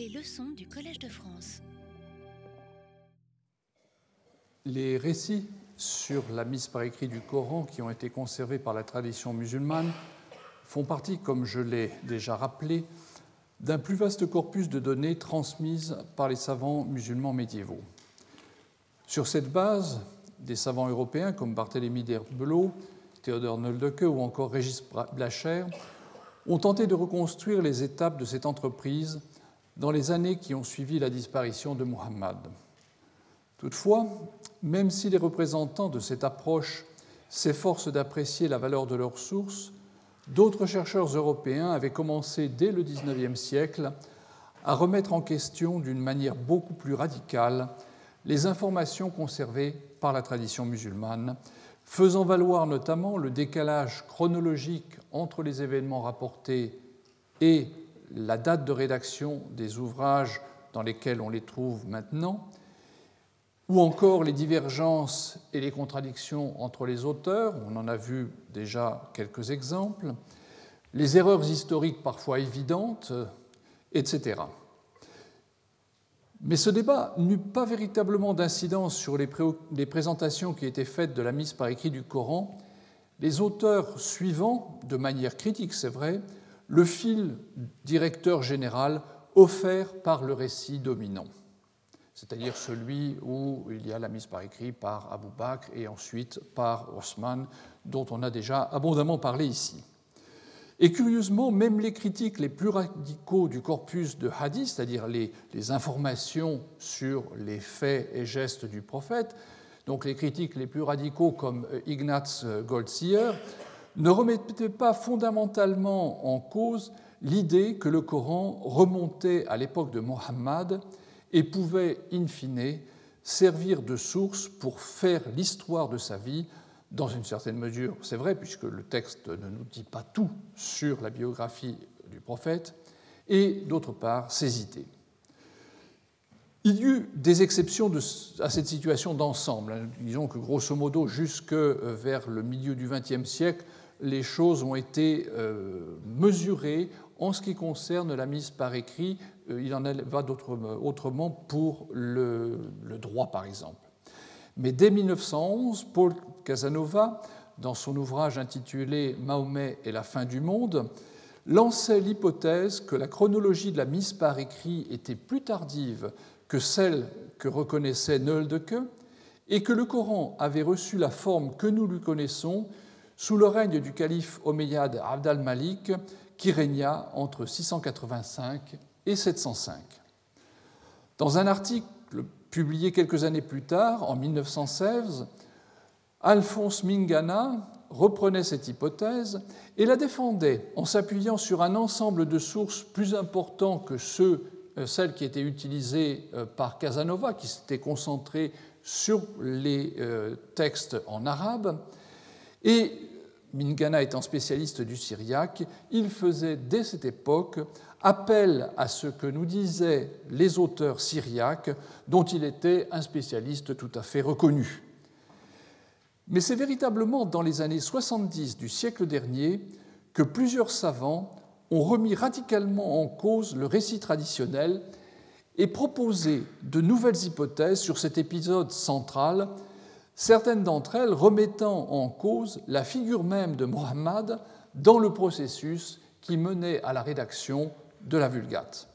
Les leçons du Collège de France. Les récits sur la mise par écrit du Coran qui ont été conservés par la tradition musulmane font partie, comme je l'ai déjà rappelé, d'un plus vaste corpus de données transmises par les savants musulmans médiévaux. Sur cette base, des savants européens comme Barthélemy d'Herbelot, Théodore Noldeke ou encore Régis Blacher ont tenté de reconstruire les étapes de cette entreprise dans les années qui ont suivi la disparition de Muhammad. Toutefois, même si les représentants de cette approche s'efforcent d'apprécier la valeur de leurs sources, d'autres chercheurs européens avaient commencé dès le XIXe siècle à remettre en question d'une manière beaucoup plus radicale les informations conservées par la tradition musulmane, faisant valoir notamment le décalage chronologique entre les événements rapportés et la date de rédaction des ouvrages dans lesquels on les trouve maintenant, ou encore les divergences et les contradictions entre les auteurs, on en a vu déjà quelques exemples, les erreurs historiques parfois évidentes, etc. Mais ce débat n'eut pas véritablement d'incidence sur les, présentations qui étaient faites de la mise par écrit du Coran, les auteurs suivant, de manière critique c'est vrai, le fil directeur général offert par le récit dominant, c'est-à-dire celui où il y a la mise par écrit par Abu Bakr et ensuite par Osman, dont on a déjà abondamment parlé ici. Et curieusement, même les critiques les plus radicaux du corpus de hadith, c'est-à-dire les, informations sur les faits et gestes du prophète, donc les critiques les plus radicaux comme Ignaz Goldziher, ne remettaient pas fondamentalement en cause l'idée que le Coran remontait à l'époque de Mohammed et pouvait, in fine, servir de source pour faire l'histoire de sa vie dans une certaine mesure, c'est vrai, puisque le texte ne nous dit pas tout sur la biographie du prophète, et d'autre part, ses idées. Il y eut des exceptions à cette situation d'ensemble. Hein. Disons que grosso modo, jusque vers le milieu du XXe siècle, les choses ont été euh, mesurées en ce qui concerne la mise par écrit. Euh, il en va autrement pour le droit, par exemple. Mais dès 1911, Paul Casanova, dans son ouvrage intitulé Mahomet et la fin du monde, lançait l'hypothèse que la chronologie de la mise par écrit était plus tardive que celle que reconnaissait Noeldeke et que le Coran avait reçu la forme que nous lui connaissons sous le règne du calife omeyyade Abd al-Malik qui régna entre 685 et 705. Dans un article publié quelques années plus tard, en 1916, Alphonse Mingana reprenait cette hypothèse et la défendait en s'appuyant sur un ensemble de sources plus importants que ceux, euh, celles qui étaient utilisées euh, par Casanova, qui s'était concentré sur les euh, textes en arabe. Mingana étant spécialiste du syriaque, il faisait dès cette époque appel à ce que nous disaient les auteurs syriaques, dont il était un spécialiste tout à fait reconnu. Mais c'est véritablement dans les années 70 du siècle dernier que plusieurs savants ont remis radicalement en cause le récit traditionnel et proposé de nouvelles hypothèses sur cet épisode central, certaines d'entre elles remettant en cause la figure même de Mohammed dans le processus qui menait à la rédaction de la Vulgate.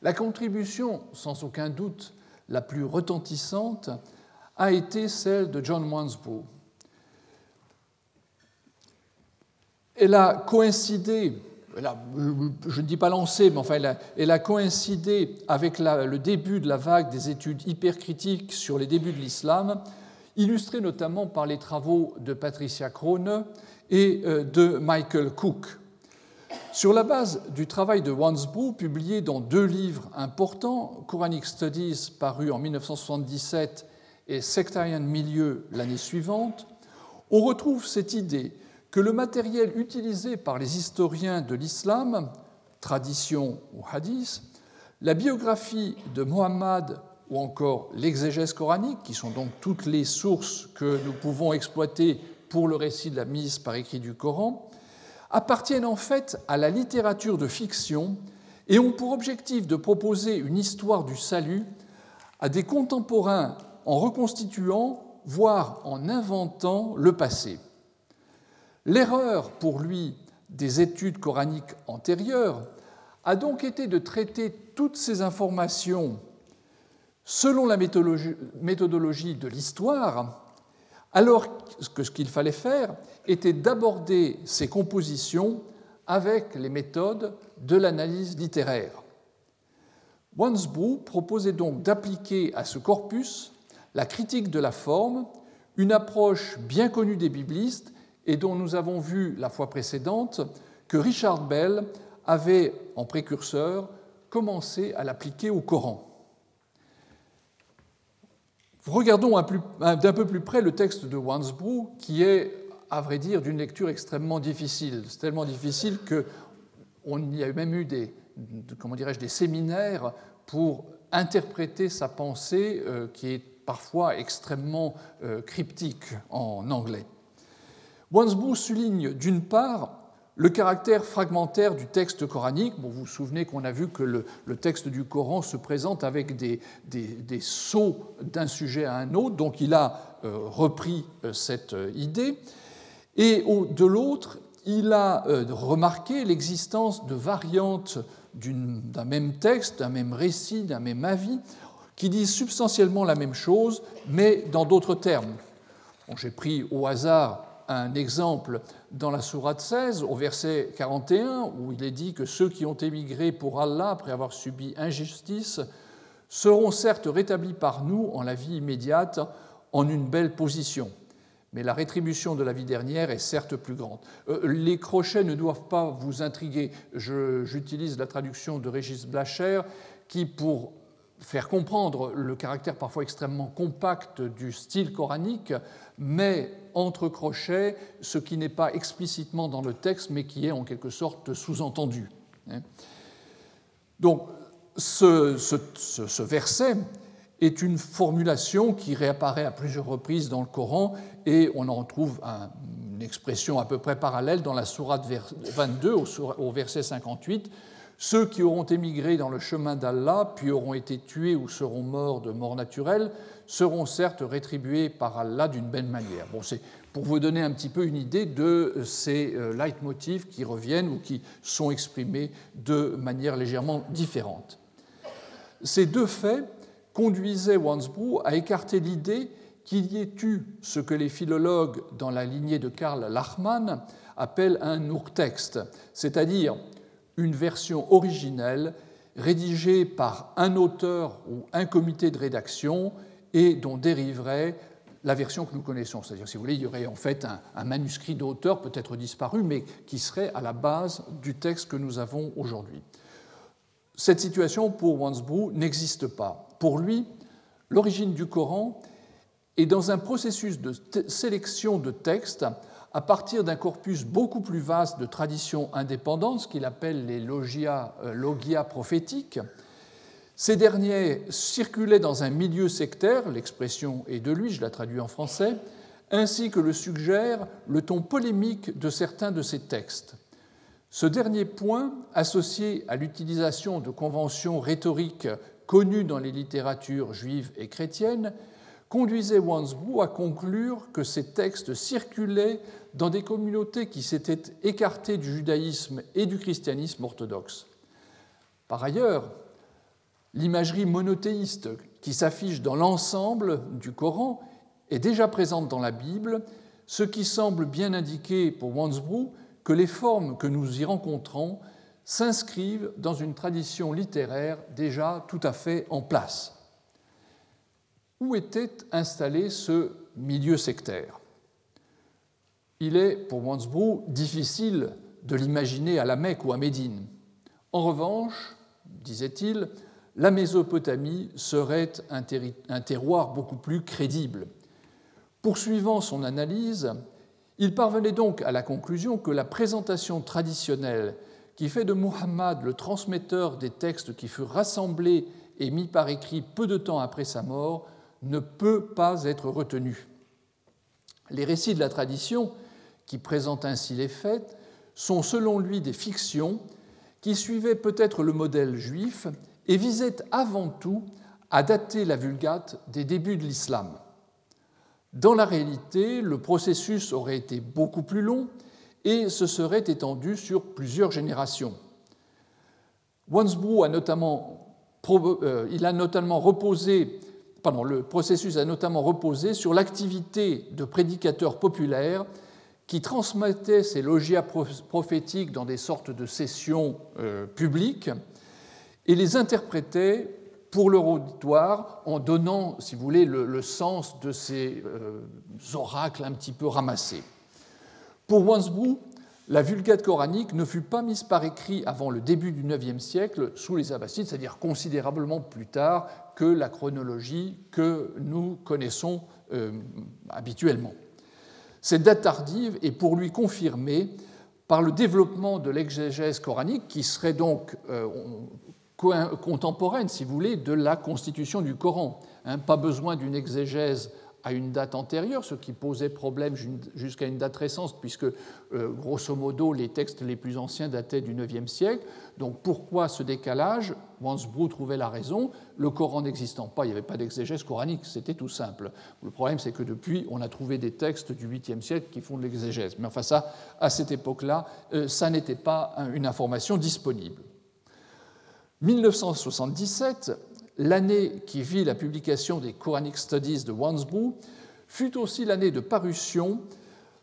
La contribution, sans aucun doute, la plus retentissante a été celle de John Wansbrough. Elle a coïncidé, je ne dis pas lancé, mais enfin, elle a, coïncidé avec le début de la vague des études hypercritiques sur les débuts de l'islam, illustrée notamment par les travaux de Patricia Krone et euh, de Michael Cook. Sur la base du travail de Wansbrough, publié dans deux livres importants, Quranic Studies, paru en 1977, et Sectarian Milieu l'année suivante, on retrouve cette idée que le matériel utilisé par les historiens de l'islam, tradition ou hadith, la biographie de Mohammed ou encore l'exégèse coranique, qui sont donc toutes les sources que nous pouvons exploiter pour le récit de la mise par écrit du Coran, appartiennent en fait à la littérature de fiction et ont pour objectif de proposer une histoire du salut à des contemporains en reconstituant, voire en inventant le passé. L'erreur pour lui des études coraniques antérieures a donc été de traiter toutes ces informations selon la méthodologie de l'histoire, alors que ce qu'il fallait faire était d'aborder ces compositions avec les méthodes de l'analyse littéraire. Wansbrough proposait donc d'appliquer à ce corpus la critique de la forme, une approche bien connue des biblistes et dont nous avons vu la fois précédente que Richard Bell avait, en précurseur, commencé à l'appliquer au Coran. Regardons d'un peu plus près le texte de Wansbrough, qui est, à vrai dire, d'une lecture extrêmement difficile. C'est tellement difficile qu'on y a même eu des, comment des séminaires pour interpréter sa pensée, euh, qui est parfois extrêmement euh, cryptique en anglais. Wansbrough souligne d'une part le caractère fragmentaire du texte coranique. vous vous souvenez qu'on a vu que le, texte du Coran se présente avec des, sauts d'un sujet à un autre, donc il a euh, repris euh, cette euh, idée. Et de l'autre, il a remarqué l'existence de variantes d'un même texte, d'un même récit, d'un même avis, qui disent substantiellement la même chose, mais dans d'autres termes. J'ai pris au hasard un exemple dans la Sourate 16, au verset 41, où il est dit que ceux qui ont émigré pour Allah après avoir subi injustice seront certes rétablis par nous en la vie immédiate en une belle position. Mais la rétribution de la vie dernière est certes plus grande. Euh, les crochets ne doivent pas vous intriguer. J'utilise la traduction de Régis Blacher qui, pour faire comprendre le caractère parfois extrêmement compact du style coranique, met entre crochets ce qui n'est pas explicitement dans le texte, mais qui est en quelque sorte sous-entendu. Hein. Donc, ce, verset est une formulation qui réapparaît à plusieurs reprises dans le Coran et on en trouve une expression à peu près parallèle dans la sourate 22 au verset 58 ceux qui auront émigré dans le chemin d'Allah, puis auront été tués ou seront morts de mort naturelle, seront certes rétribués par Allah d'une belle manière. Bon, c'est pour vous donner un petit peu une idée de ces euh, leitmotifs qui reviennent ou qui sont exprimés de manière légèrement différente. Ces deux faits conduisaient Wansbrough à écarter l'idée qu'il y ait eu ce que les philologues dans la lignée de Karl Lachmann appellent un urtexte, c'est-à-dire une version originelle rédigée par un auteur ou un comité de rédaction et dont dériverait la version que nous connaissons. C'est-à-dire, si vous voulez, il y aurait en fait un, manuscrit d'auteur, peut-être disparu, mais qui serait à la base du texte que nous avons aujourd'hui. Cette situation, pour Wansbrough, n'existe pas. Pour lui, l'origine du Coran est dans un processus de sélection de textes à partir d'un corpus beaucoup plus vaste de traditions indépendantes, ce qu'il appelle les logia, euh, prophétiques. Ces derniers circulaient dans un milieu sectaire, l'expression est de lui, je la traduis en français, ainsi que le suggère le ton polémique de certains de ces textes. Ce dernier point, associé à l'utilisation de conventions rhétoriques connues dans les littératures juives et chrétiennes, conduisait Wansbrough à conclure que ces textes circulaient dans des communautés qui s'étaient écartées du judaïsme et du christianisme orthodoxe. Par ailleurs, l'imagerie monothéiste qui s'affiche dans l'ensemble du Coran est déjà présente dans la Bible, ce qui semble bien indiquer pour Wansbrough que les formes que nous y rencontrons s'inscrivent dans une tradition littéraire déjà tout à fait en place. Où était installé ce milieu sectaire? Il est, pour Wansbrough, difficile de l'imaginer à la Mecque ou à Médine. En revanche, disait-il, la Mésopotamie serait un, terroir beaucoup plus crédible. Poursuivant son analyse, il parvenait donc à la conclusion que la présentation traditionnelle qui fait de Muhammad le transmetteur des textes qui furent rassemblés et mis par écrit peu de temps après sa mort ne peut pas être retenu. Les récits de la tradition, qui présentent ainsi les faits, sont selon lui des fictions qui suivait peut-être le modèle juif et visait avant tout à dater la Vulgate des débuts de l'islam. Dans la réalité, le processus aurait été beaucoup plus long et se serait étendu sur plusieurs générations. Wansbrough euh, a notamment reposé, le processus a notamment reposé sur l'activité de prédicateurs populaires qui transmettaient ces logias prophétiques dans des sortes de sessions euh, publiques et les interprétaient pour leur auditoire en donnant, si vous voulez, le, sens de ces euh, oracles un petit peu ramassés. Pour Wansbrough, la Vulgate coranique ne fut pas mise par écrit avant le début du IXe siècle sous les Abbassides, c'est-à-dire considérablement plus tard que la chronologie que nous connaissons euh, habituellement. Cette date tardive est pour lui confirmée par le développement de l'exégèse coranique qui serait donc euh, contemporaine, si vous voulez, de la constitution du Coran. Hein, pas besoin d'une exégèse à une date antérieure, ce qui posait problème jusqu'à une date récente, puisque euh, grosso modo les textes les plus anciens dataient du IXe siècle. Donc pourquoi ce décalage? Wansbrough trouvait la raison. Le Coran n'existant pas, il n'y avait pas d'exégèse coranique, c'était tout simple. Le problème, c'est que depuis, on a trouvé des textes du 8e siècle qui font de l'exégèse. Mais enfin, ça, à cette époque-là, euh, ça n'était pas une information disponible. 1977, l'année qui vit la publication des Quranic Studies de Wansbrough, fut aussi l'année de parution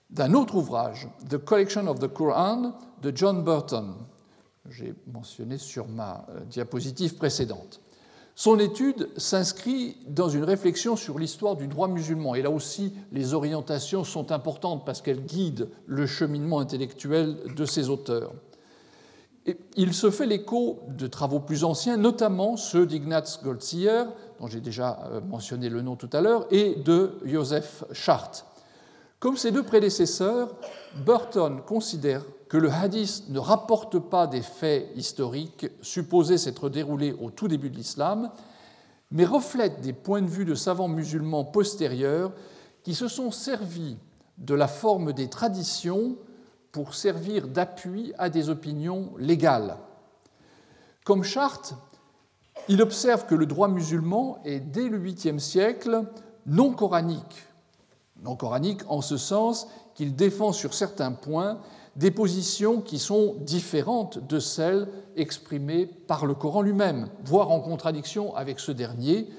d'un autre ouvrage, The Collection of the Quran, de John Burton. J'ai mentionné sur ma euh, diapositive précédente. Son étude s'inscrit dans une réflexion sur l'histoire du droit musulman. Et là aussi, les orientations sont importantes parce qu'elles guident le cheminement intellectuel de ses auteurs il se fait l'écho de travaux plus anciens, notamment ceux d'Ignaz Goldziher, dont j'ai déjà euh, mentionné le nom tout à l'heure, et de Joseph Schart. Comme ses deux prédécesseurs, Burton considère que le hadith ne rapporte pas des faits historiques supposés s'être déroulés au tout début de l'islam, mais reflète des points de vue de savants musulmans postérieurs qui se sont servis de la forme des traditions pour servir d'appui à des opinions légales. Comme charte, il observe que le droit musulman est dès le 8e siècle non coranique. Non coranique en ce sens qu'il défend sur certains points des positions qui sont différentes de celles exprimées par le Coran lui-même, voire en contradiction avec ce dernier,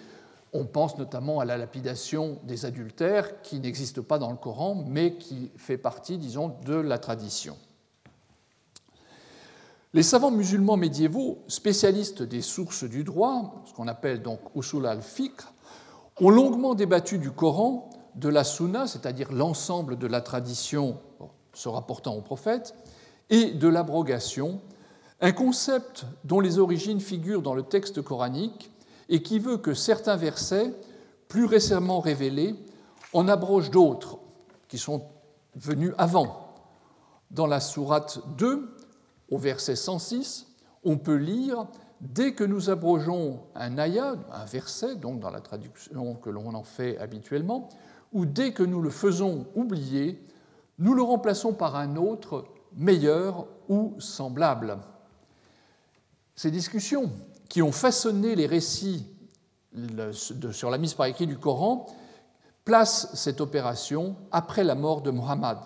on pense notamment à la lapidation des adultères, qui n'existe pas dans le Coran, mais qui fait partie, disons, de la tradition. Les savants musulmans médiévaux, spécialistes des sources du droit, ce qu'on appelle donc usul al-fiqh, ont longuement débattu du Coran, de la Sunna, c'est-à-dire l'ensemble de la tradition se rapportant au prophète, et de l'abrogation, un concept dont les origines figurent dans le texte coranique et qui veut que certains versets, plus récemment révélés, en abrogent d'autres qui sont venus avant. Dans la sourate 2, au verset 106, on peut lire Dès que nous abrogeons un ayat, un verset, donc dans la traduction que l'on en fait habituellement, ou dès que nous le faisons oublier, nous le remplaçons par un autre meilleur ou semblable. Ces discussions qui ont façonné les récits sur la mise par écrit du Coran placent cette opération après la mort de Muhammad.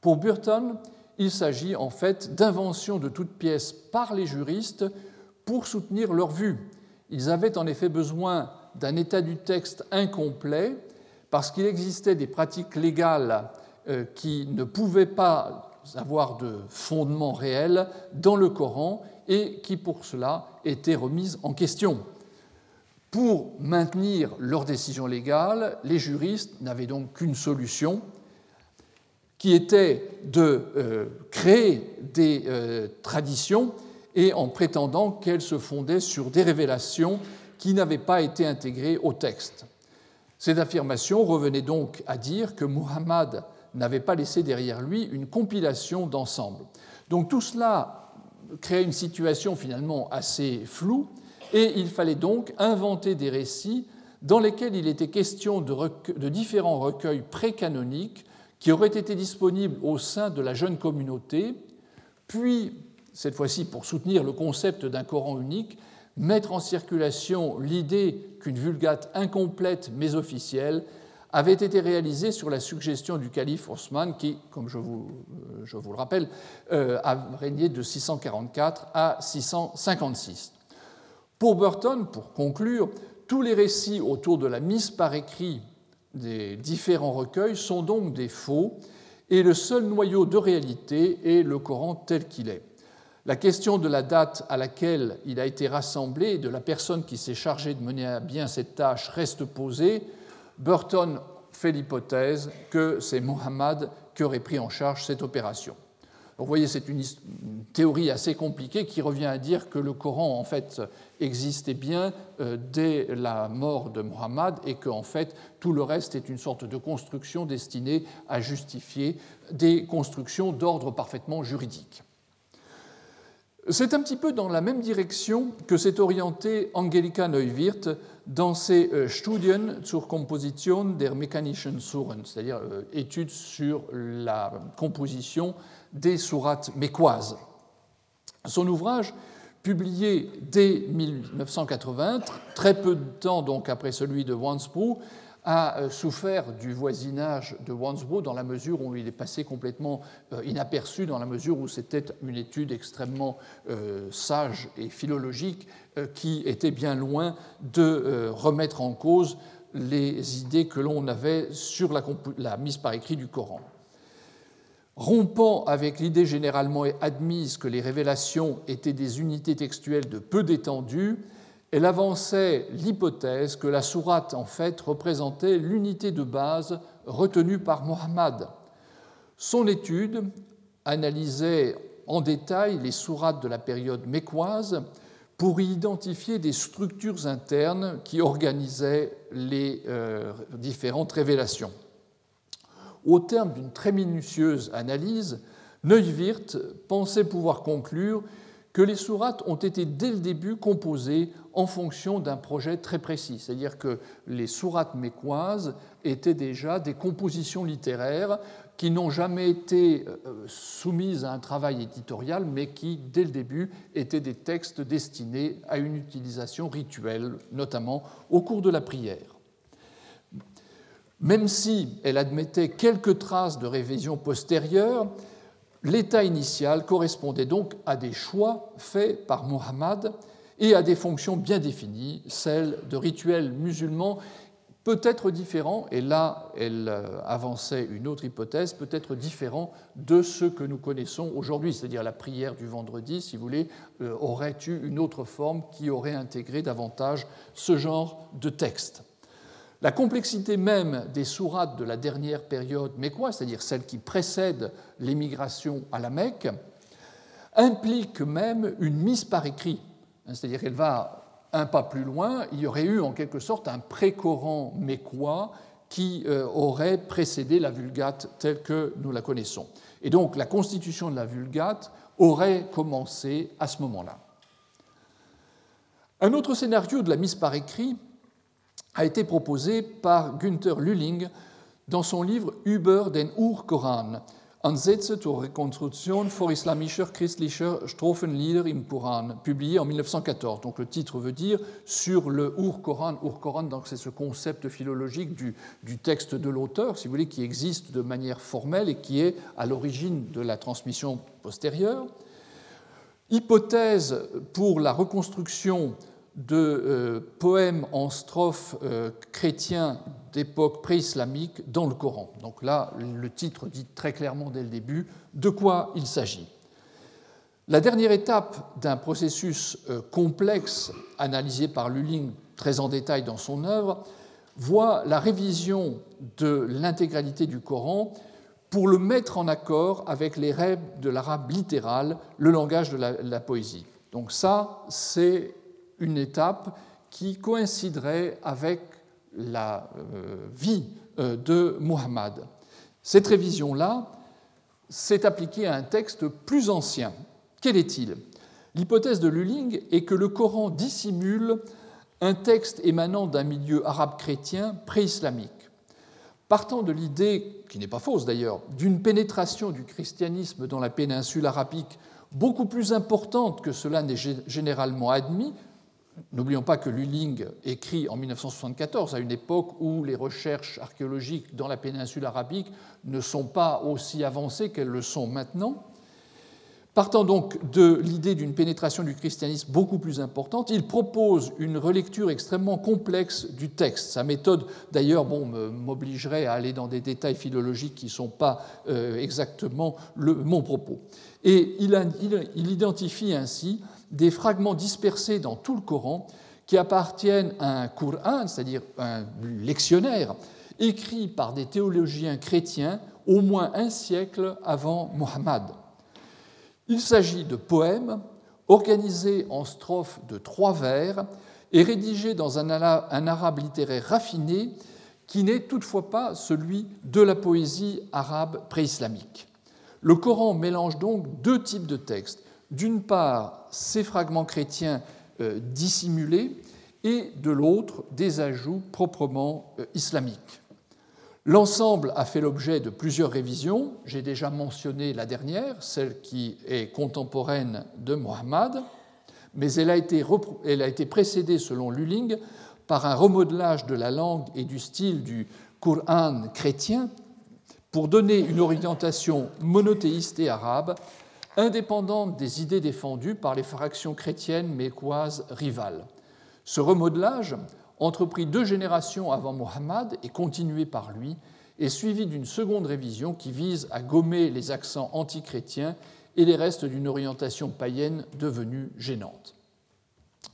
Pour Burton, il s'agit en fait d'invention de toutes pièces par les juristes pour soutenir leur vue. Ils avaient en effet besoin d'un état du texte incomplet parce qu'il existait des pratiques légales euh, qui ne pouvaient pas avoir de fondement réel dans le Coran et qui pour cela étaient remises en question. Pour maintenir leur décision légale, les juristes n'avaient donc qu'une solution, qui était de euh, créer des euh, traditions et en prétendant qu'elles se fondaient sur des révélations qui n'avaient pas été intégrées au texte. Cette affirmation revenait donc à dire que Muhammad n'avait pas laissé derrière lui une compilation d'ensemble. Donc tout cela créer une situation finalement assez floue, et il fallait donc inventer des récits dans lesquels il était question de, différents recueils précanoniques qui auraient été disponibles au sein de la jeune communauté, puis cette fois-ci pour soutenir le concept d'un Coran unique, mettre en circulation l'idée qu'une vulgate incomplète mais officielle avait été réalisée sur la suggestion du calife Osman qui, comme je vous, euh, le rappelle, euh, a régné de 644 à 656. Pour Burton, pour conclure, tous les récits autour de la mise par écrit des différents recueils sont donc des faux, et le seul noyau de réalité est le Coran tel qu'il est. La question de la date à laquelle il a été rassemblé et de la personne qui s'est chargée de mener à bien cette tâche reste posée. Burton fait l'hypothèse que c'est Mohammed qui aurait pris en charge cette opération. vous voyez, c'est une, théorie assez compliquée qui revient à dire que le Coran, en fait, existait bien euh, dès la mort de Mohammed et que, fait, tout le reste est une sorte de construction destinée à justifier des constructions d'ordre parfaitement juridique. C'est un petit peu dans la même direction que s'est orientée Angelika Neuwirth dans ses euh, Studien zur Komposition der mechanischen Suren, c'est-à-dire euh, études sur la composition des sourates mécoises. Son ouvrage, publié dès 1980, très peu de temps donc après celui de a euh, souffert du voisinage de Wansbrough dans la mesure où il est passé complètement euh, inaperçu, dans la mesure où c'était une étude extrêmement euh, sage et philologique qui était bien loin de remettre en cause les idées que l'on avait sur la mise par écrit du Coran. Rompant avec l'idée généralement admise que les révélations étaient des unités textuelles de peu d'étendue, elle avançait l'hypothèse que la sourate, en fait, représentait l'unité de base retenue par Mohammed. Son étude analysait en détail les sourates de la période mécoise pour y identifier des structures internes qui organisaient les euh, différentes révélations. Au terme d'une très minutieuse analyse, Neuwirth pensait pouvoir conclure que les sourates ont été dès le début composées en fonction d'un projet très précis, c'est-à-dire que les sourates mécoises étaient déjà des compositions littéraires qui n'ont jamais été euh, soumises à un travail éditorial, mais qui, dès le début, étaient des textes destinés à une utilisation rituelle, notamment au cours de la prière. Même si elle admettait quelques traces de révision postérieure, l'état initial correspondait donc à des choix faits par Muhammad et à des fonctions bien définies, celles de rituels musulmans peut-être différents, et là elle euh, avançait une autre hypothèse, peut-être différents de ceux que nous connaissons aujourd'hui, c'est-à-dire la prière du vendredi, si vous voulez, euh, aurait eu une autre forme qui aurait intégré davantage ce genre de texte? La complexité même des sourates de la dernière période mécoise, c'est-à-dire celle qui précède l'émigration à la Mecque, implique même une mise par écrit Hein, c'est-à-dire qu'elle va un pas plus loin, il y aurait eu en quelque sorte un pré-Coran mécois qui euh, aurait précédé la Vulgate telle que nous la connaissons. Et donc la constitution de la Vulgate aurait commencé à ce moment-là. Un autre scénario de la mise par écrit a été proposé par Günther Lülling dans son livre Über den Ur-Koran, Ansätze zur Rekonstruktion islamischer christlicher Strophenlieder im Koran, publié en 1914. Donc le titre veut dire sur le Ur-Koran. Ur-Koran, c'est ce concept philologique du, du texte de l'auteur, si vous voulez, qui existe de manière formelle et qui est à l'origine de la transmission postérieure. Hypothèse pour la reconstruction de euh, poèmes en strophes euh, chrétiens d'époque pré-islamique dans le Coran. Donc là, le titre dit très clairement dès le début de quoi il s'agit. La dernière étape d'un processus euh, complexe analysé par Lulling très en détail dans son œuvre voit la révision de l'intégralité du Coran pour le mettre en accord avec les rêves de l'arabe littéral, le langage de la poésie. Donc ça, c'est une étape qui coïnciderait avec la euh, vie euh, de Muhammad. Cette révision-là s'est appliquée à un texte plus ancien. Quel est-il? L'hypothèse de Lulling est que le Coran dissimule un texte émanant d'un milieu arabe chrétien pré-islamique. Partant de l'idée, qui n'est pas fausse d'ailleurs, d'une pénétration du christianisme dans la péninsule arabique beaucoup plus importante que cela n'est généralement admis. N'oublions pas que Luling écrit en 1974, à une époque où les recherches archéologiques dans la péninsule arabique ne sont pas aussi avancées qu'elles le sont maintenant. Partant donc de l'idée d'une pénétration du christianisme beaucoup plus importante, il propose une relecture extrêmement complexe du texte. Sa méthode, d'ailleurs, bon, m'obligerait à aller dans des détails philologiques qui ne sont pas euh, exactement le, mon propos. Et il, il, identifie ainsi des fragments dispersés dans tout le Coran qui appartiennent à un Qur'an, c'est-à-dire un lectionnaire, écrit par des théologiens chrétiens au moins un siècle avant Mohammed. Il s'agit de poèmes organisés en strophes de trois vers et rédigés dans un arabe littéraire raffiné qui n'est toutefois pas celui de la poésie arabe préislamique. Le Coran mélange donc deux types de textes. D'une part, ces fragments chrétiens euh, dissimulés et de l'autre, des ajouts proprement euh, islamiques. L'ensemble a fait l'objet de plusieurs révisions. J'ai déjà mentionné la dernière, celle qui est contemporaine de Mohammed, mais elle a été, elle a été précédée, selon Luling, par un remodelage de la langue et du style du Coran chrétien pour donner une orientation monothéiste et arabe, indépendante des idées défendues par les fractions chrétiennes mécoises rivales. Ce remodelage entrepris deux générations avant Mohammed et continué par lui, est suivi d'une seconde révision qui vise à gommer les accents antichrétiens et les restes d'une orientation païenne devenue gênante.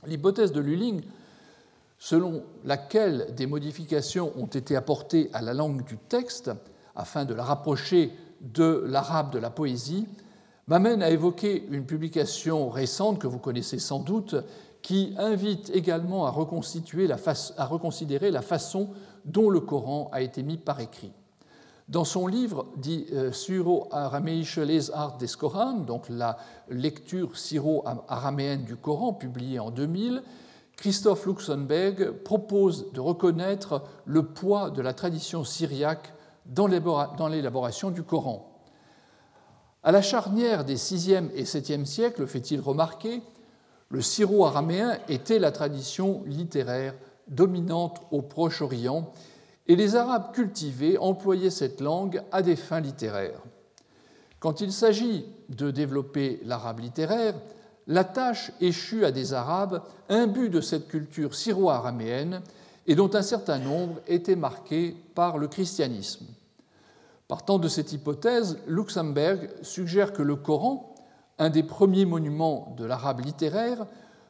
L'hypothèse de Lulling, selon laquelle des modifications ont été apportées à la langue du texte afin de la rapprocher de l'arabe de la poésie, m'amène à évoquer une publication récente que vous connaissez sans doute qui invite également à, reconstituer reconsidérer la façon dont le Coran a été mis par écrit. Dans son livre dit euh, Syro-araméische Lesart des Koran, donc la lecture syro-araméenne du Coran, publiée en 2000, Christoph Luxemburg propose de reconnaître le poids de la tradition syriaque dans l'élaboration du Coran. À la charnière des 6e et 7e siècles, fait-il remarquer, le syro-araméen était la tradition littéraire dominante au Proche-Orient et les Arabes cultivés employaient cette langue à des fins littéraires. Quand il s'agit de développer l'arabe littéraire, la tâche échut à des Arabes imbus de cette culture syro-araméenne et dont un certain nombre étaient marqués par le christianisme. Partant de cette hypothèse, Luxembourg suggère que le Coran, un des premiers monuments de l'arabe littéraire,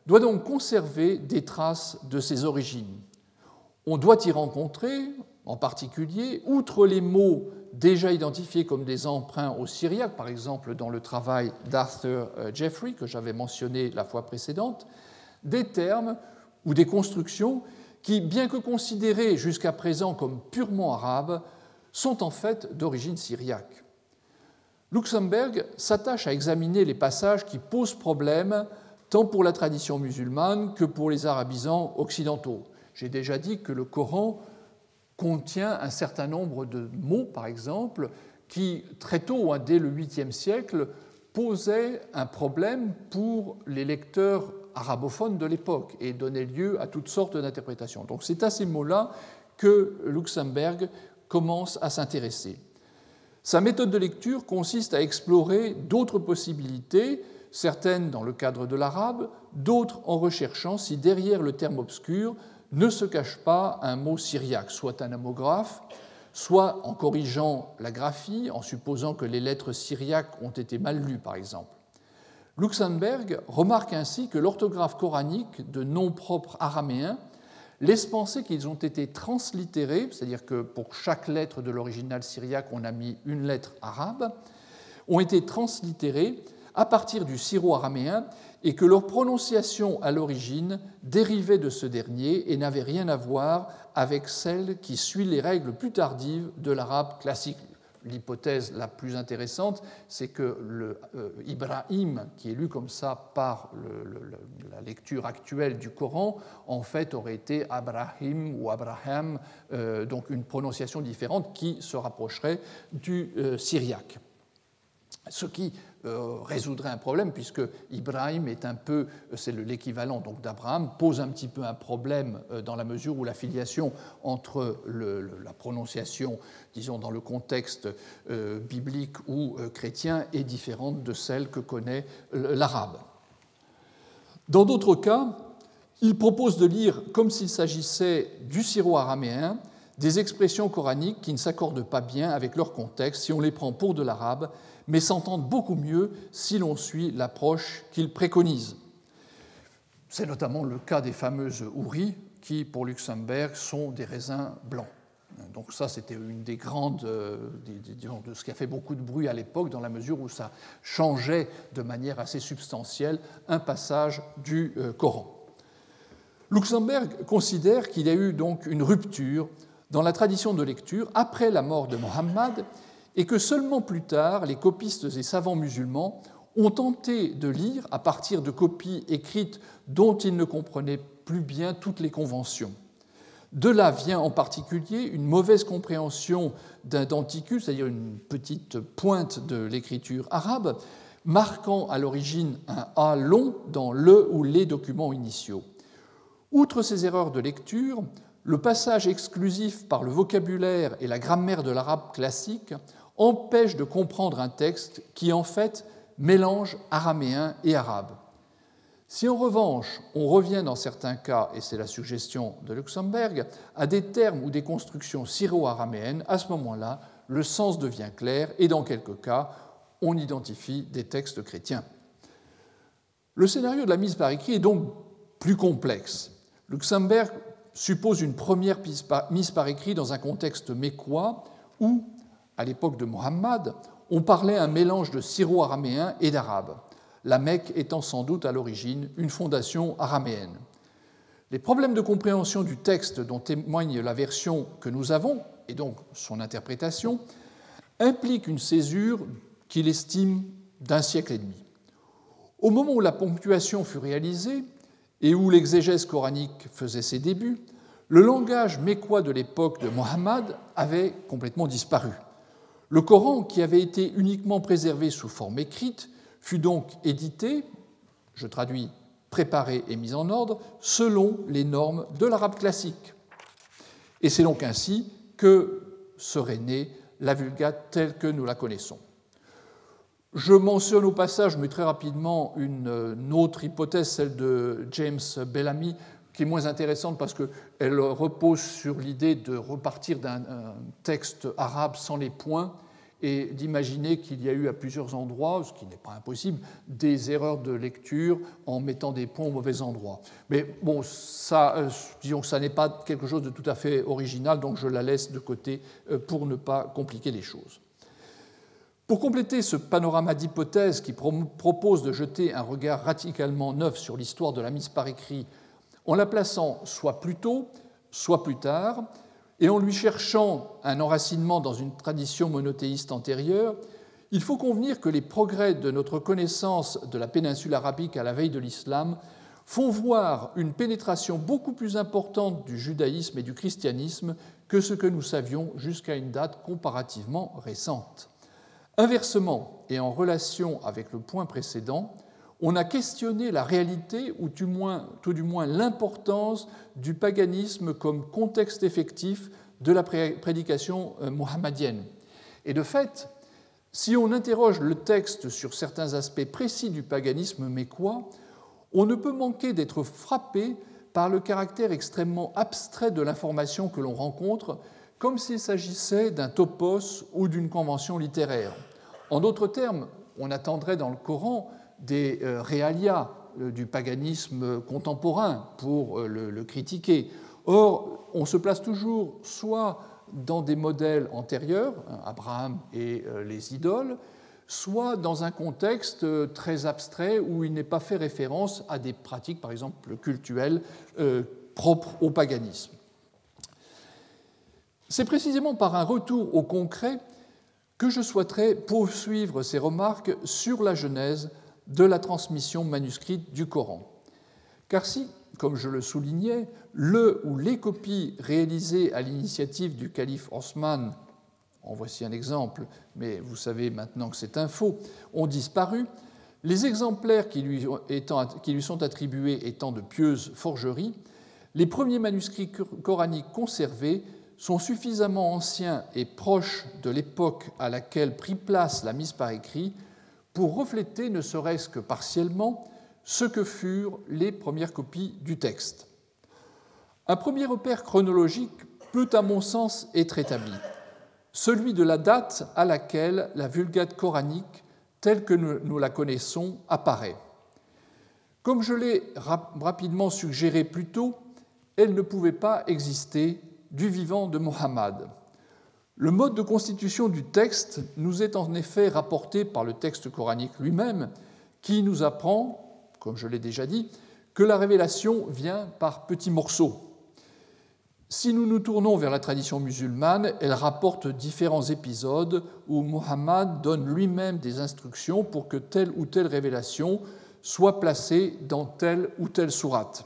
doit donc conserver des traces de ses origines. On doit y rencontrer, en particulier, outre les mots déjà identifiés comme des emprunts au syriaque, par exemple dans le travail d'Arthur euh, Jeffrey que j'avais mentionné la fois précédente, des termes ou des constructions qui, bien que considérés jusqu'à présent comme purement arabes, sont en fait d'origine syriaque. Luxembourg s'attache à examiner les passages qui posent problème tant pour la tradition musulmane que pour les arabisants occidentaux. J'ai déjà dit que le Coran contient un certain nombre de mots, par exemple, qui très tôt, hein, dès le 8e siècle, posaient un problème pour les lecteurs arabophones de l'époque et donnaient lieu à toutes sortes d'interprétations. Donc c'est à ces mots-là que Luxembourg commence à s'intéresser. Sa méthode de lecture consiste à explorer d'autres possibilités, certaines dans le cadre de l'arabe, d'autres en recherchant si derrière le terme obscur ne se cache pas un mot syriaque, soit un homographe, soit en corrigeant la graphie, en supposant que les lettres syriaques ont été mal lues, par exemple. Luxembourg remarque ainsi que l'orthographe coranique de noms propres araméens laisse penser qu'ils ont été translittérés, c'est-à-dire que pour chaque lettre de l'original syriaque, on a mis une lettre arabe, ont été translittérés à partir du syro-araméen et que leur prononciation à l'origine dérivait de ce dernier et n'avait rien à voir avec celle qui suit les règles plus tardives de l'arabe classique l'hypothèse la plus intéressante, c'est que le euh, Ibrahim, qui est lu comme ça par la lecture actuelle du Coran, en fait aurait été Abrahim ou Abraham, euh, donc une prononciation différente qui se rapprocherait du euh, syriaque. Ce qui euh, résoudrait un problème, puisque Ibrahim est un peu, c'est l'équivalent donc d'Abraham, pose un petit peu un problème euh, dans la mesure où la filiation entre la prononciation, disons dans le contexte euh, biblique ou chrétien, est différente de celle que connaît l'arabe. Dans d'autres cas, il propose de lire comme s'il s'agissait du syro-araméen des expressions coraniques qui ne s'accordent pas bien avec leur contexte si on les prend pour de l'arabe, mais s'entendent beaucoup mieux si l'on suit l'approche qu'il préconise. C'est notamment le cas des fameuses houris qui, pour Luxembourg, sont des raisins blancs. Donc ça, c'était une des grandes, euh, de ce qui a fait beaucoup de bruit à l'époque, dans la mesure où ça changeait de manière assez substantielle un passage du euh, Coran. Luxembourg considère qu'il y a eu donc une rupture dans la tradition de lecture après la mort de Mohammed et que seulement plus tard les copistes et savants musulmans ont tenté de lire à partir de copies écrites dont ils ne comprenaient plus bien toutes les conventions. De là vient en particulier une mauvaise compréhension d'un denticule, c'est-à-dire une petite pointe de l'écriture arabe, marquant à l'origine un A long dans le ou les documents initiaux. Outre ces erreurs de lecture, le passage exclusif par le vocabulaire et la grammaire de l'arabe classique empêche de comprendre un texte qui, en fait, mélange araméen et arabe. Si en revanche on revient dans certains cas, et c'est la suggestion de Luxembourg, à des termes ou des constructions syro-araméennes, à ce moment-là, le sens devient clair et dans quelques cas, on identifie des textes chrétiens. Le scénario de la mise par écrit est donc plus complexe. Luxembourg suppose une première mise par écrit dans un contexte mécois où, à l'époque de Mohammed, on parlait un mélange de syro-araméen et d'arabe, la Mecque étant sans doute à l'origine une fondation araméenne. Les problèmes de compréhension du texte dont témoigne la version que nous avons, et donc son interprétation, impliquent une césure qu'il estime d'un siècle et demi. Au moment où la ponctuation fut réalisée, et où l'exégèse coranique faisait ses débuts, le langage mécois de l'époque de Mohammed avait complètement disparu. Le Coran, qui avait été uniquement préservé sous forme écrite, fut donc édité, je traduis préparé et mis en ordre, selon les normes de l'arabe classique. Et c'est donc ainsi que serait née la Vulgate telle que nous la connaissons. Je mentionne au passage, mais très rapidement, une, autre hypothèse, celle de James Bellamy, qui est moins intéressante parce qu'elle repose sur l'idée de repartir d'un texte arabe sans les points et d'imaginer qu'il y a eu à plusieurs endroits, ce qui n'est pas impossible, des erreurs de lecture en mettant des points au mauvais endroit. Mais bon, ça, euh, disons ça n'est pas quelque chose de tout à fait original, donc je la laisse de côté euh, pour ne pas compliquer les choses. Pour compléter ce panorama d'hypothèses qui propose de jeter un regard radicalement neuf sur l'histoire de la mise par écrit en la plaçant soit plus tôt, soit plus tard, et en lui cherchant un enracinement dans une tradition monothéiste antérieure, il faut convenir que les progrès de notre connaissance de la péninsule arabique à la veille de l'islam font voir une pénétration beaucoup plus importante du judaïsme et du christianisme que ce que nous savions jusqu'à une date comparativement récente. Inversement, et en relation avec le point précédent, on a questionné la réalité, ou tout, du moins l'importance du paganisme comme contexte effectif de la prédication euh, mohammadienne. Et de fait, si on interroge le texte sur certains aspects précis du paganisme mécois, on ne peut manquer d'être frappé par le caractère extrêmement abstrait de l'information que l'on rencontre, comme s'il s'agissait d'un topos ou d'une convention littéraire. En d'autres termes, on attendrait dans le Coran des euh, réalia euh, du paganisme contemporain pour euh, le, critiquer. Or, on se place toujours soit dans des modèles antérieurs, hein, Abraham et les idoles, soit dans un contexte très abstrait où il n'est pas fait référence à des pratiques, par exemple cultuelles, propres au paganisme. C'est précisément par un retour au concret que je souhaiterais poursuivre ces remarques sur la genèse de la transmission manuscrite du Coran. Car si, comme je le soulignais, le ou les copies réalisées à l'initiative du calife Osman en voici un exemple, mais vous savez maintenant que c'est un faux, ont disparu, les exemplaires qui lui, qui lui, sont attribués étant de pieuses forgeries, les premiers manuscrits coraniques conservés sont suffisamment anciens et proches de l'époque à laquelle prit place la mise par écrit pour refléter, ne serait-ce que partiellement, ce que furent les premières copies du texte. Un premier repère chronologique peut, à mon sens, être établi, celui de la date à laquelle la Vulgate coranique, telle que nous la connaissons, apparaît. Comme je l'ai rapidement suggéré plus tôt, elle ne pouvait pas exister du vivant de Mohammed. Le mode de constitution du texte nous est en effet rapporté par le texte coranique lui-même, qui nous apprend, comme je l'ai déjà dit, que la révélation vient par petits morceaux. Si nous nous tournons vers la tradition musulmane, elle rapporte différents épisodes où Mohammed donne lui-même des instructions pour que telle ou telle révélation soit placée dans telle ou telle sourate.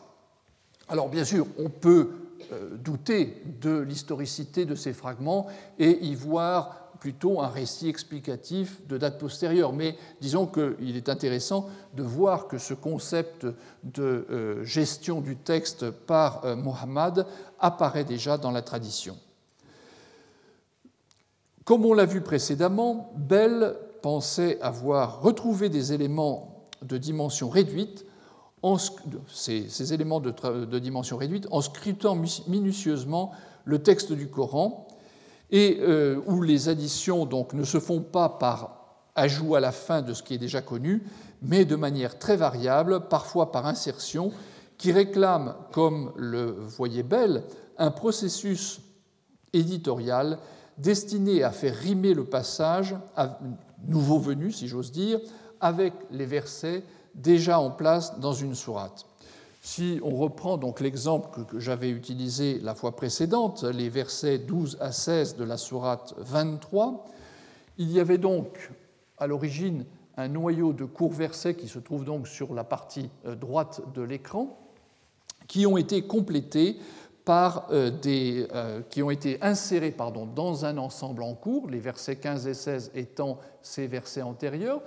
Alors bien sûr, on peut douter de l'historicité de ces fragments et y voir plutôt un récit explicatif de date postérieure. Mais disons qu'il est intéressant de voir que ce concept de euh, gestion du texte par euh, Mohammed apparaît déjà dans la tradition. Comme on l'a vu précédemment, Bell pensait avoir retrouvé des éléments de dimension réduite ces, éléments de, dimension réduite en scrutant minutieusement le texte du Coran et euh, où les additions donc, ne se font pas par ajout à la fin de ce qui est déjà connu, mais de manière très variable, parfois par insertion, qui réclame, comme le voyait Bell, un processus éditorial destiné à faire rimer le passage, nouveau venu si j'ose dire, avec les versets déjà en place dans une sourate. Si on reprend donc l'exemple que j'avais utilisé la fois précédente, les versets 12 à 16 de la sourate 23, il y avait donc à l'origine un noyau de courts versets qui se trouve donc sur la partie euh, droite de l'écran, qui ont été complétés par euh, des, euh, qui ont été insérés pardon, dans un ensemble en cours, les versets 15 et 16 étant ces versets antérieurs,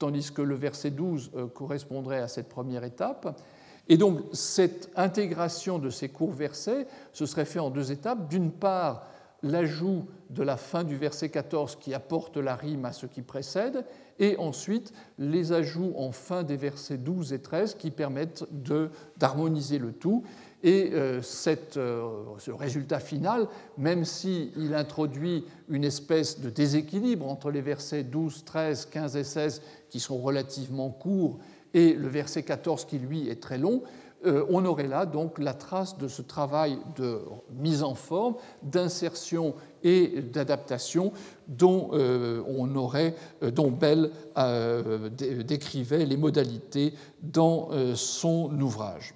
tandis que le verset 12 euh, correspondrait à cette première étape. Et donc cette intégration de ces courts versets, ce serait fait en deux étapes. D'une part, l'ajout de la fin du verset 14 qui apporte la rime à ce qui précède, et ensuite les ajouts en fin des versets 12 et 13 qui permettent d'harmoniser le tout. Et euh, euh, ce résultat final, même s'il introduit une espèce de déséquilibre entre les versets 12, 13, 15 et 16 qui sont relativement courts et le verset 14 qui lui est très long, euh, on aurait là donc la trace de ce travail de mise en forme, d'insertion et d'adaptation dont Bell décrivait les modalités dans son ouvrage.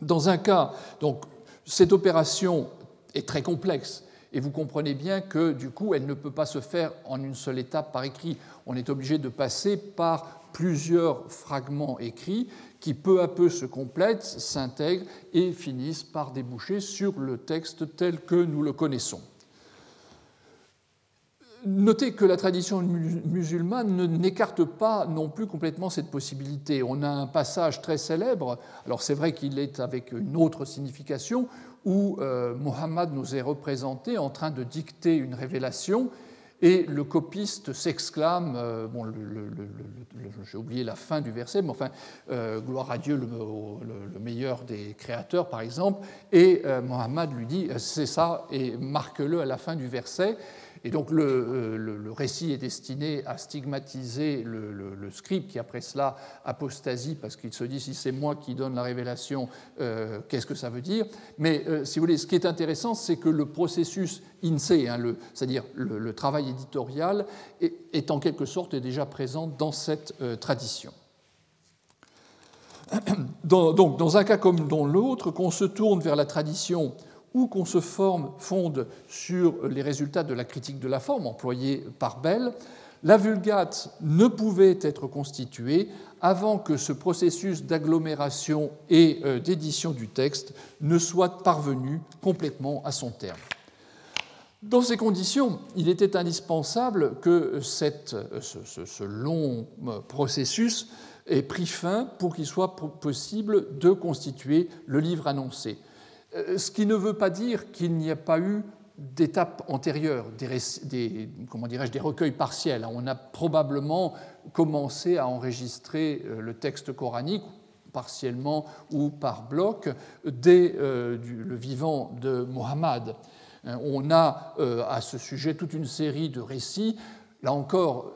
Dans un cas, donc, cette opération est très complexe et vous comprenez bien que du coup, elle ne peut pas se faire en une seule étape par écrit. On est obligé de passer par plusieurs fragments écrits qui peu à peu se complètent, s'intègrent et finissent par déboucher sur le texte tel que nous le connaissons. Notez que la tradition musulmane n'écarte pas non plus complètement cette possibilité. On a un passage très célèbre, alors c'est vrai qu'il est avec une autre signification, où euh, Mohammed nous est représenté en train de dicter une révélation et le copiste s'exclame, euh, bon, j'ai oublié la fin du verset, mais enfin, euh, gloire à Dieu, le, meilleur des créateurs, par exemple, et Mohammed lui dit, c'est ça, et marque-le à la fin du verset. Et donc euh, le, récit est destiné à stigmatiser le, scribe qui après cela apostasie parce qu'il se dit si c'est moi qui donne la révélation, euh, qu'est-ce que ça veut dire? Mais euh, si vous voulez, ce qui est intéressant, c'est que le processus INSEE, hein, c'est-à-dire le, travail éditorial, est, en quelque sorte déjà présent dans cette tradition. donc, dans un cas comme dans l'autre, qu'on se tourne vers la tradition ou qu'on se forme, fonde sur les résultats de la critique de la forme employée par Bell, la Vulgate ne pouvait être constituée avant que ce processus d'agglomération et euh, d'édition du texte ne soit parvenu complètement à son terme. Dans ces conditions, il était indispensable que ce, long processus ait pris fin pour qu'il soit possible de constituer le livre annoncé. Euh, ce qui ne veut pas dire qu'il n'y a pas eu d'étapes antérieures, des, comment dirais-je, des recueils partiels. On a probablement commencé à enregistrer euh, le texte coranique partiellement ou par bloc dès euh, le vivant de Mohammed. On a à ce sujet toute une série de récits. Là encore,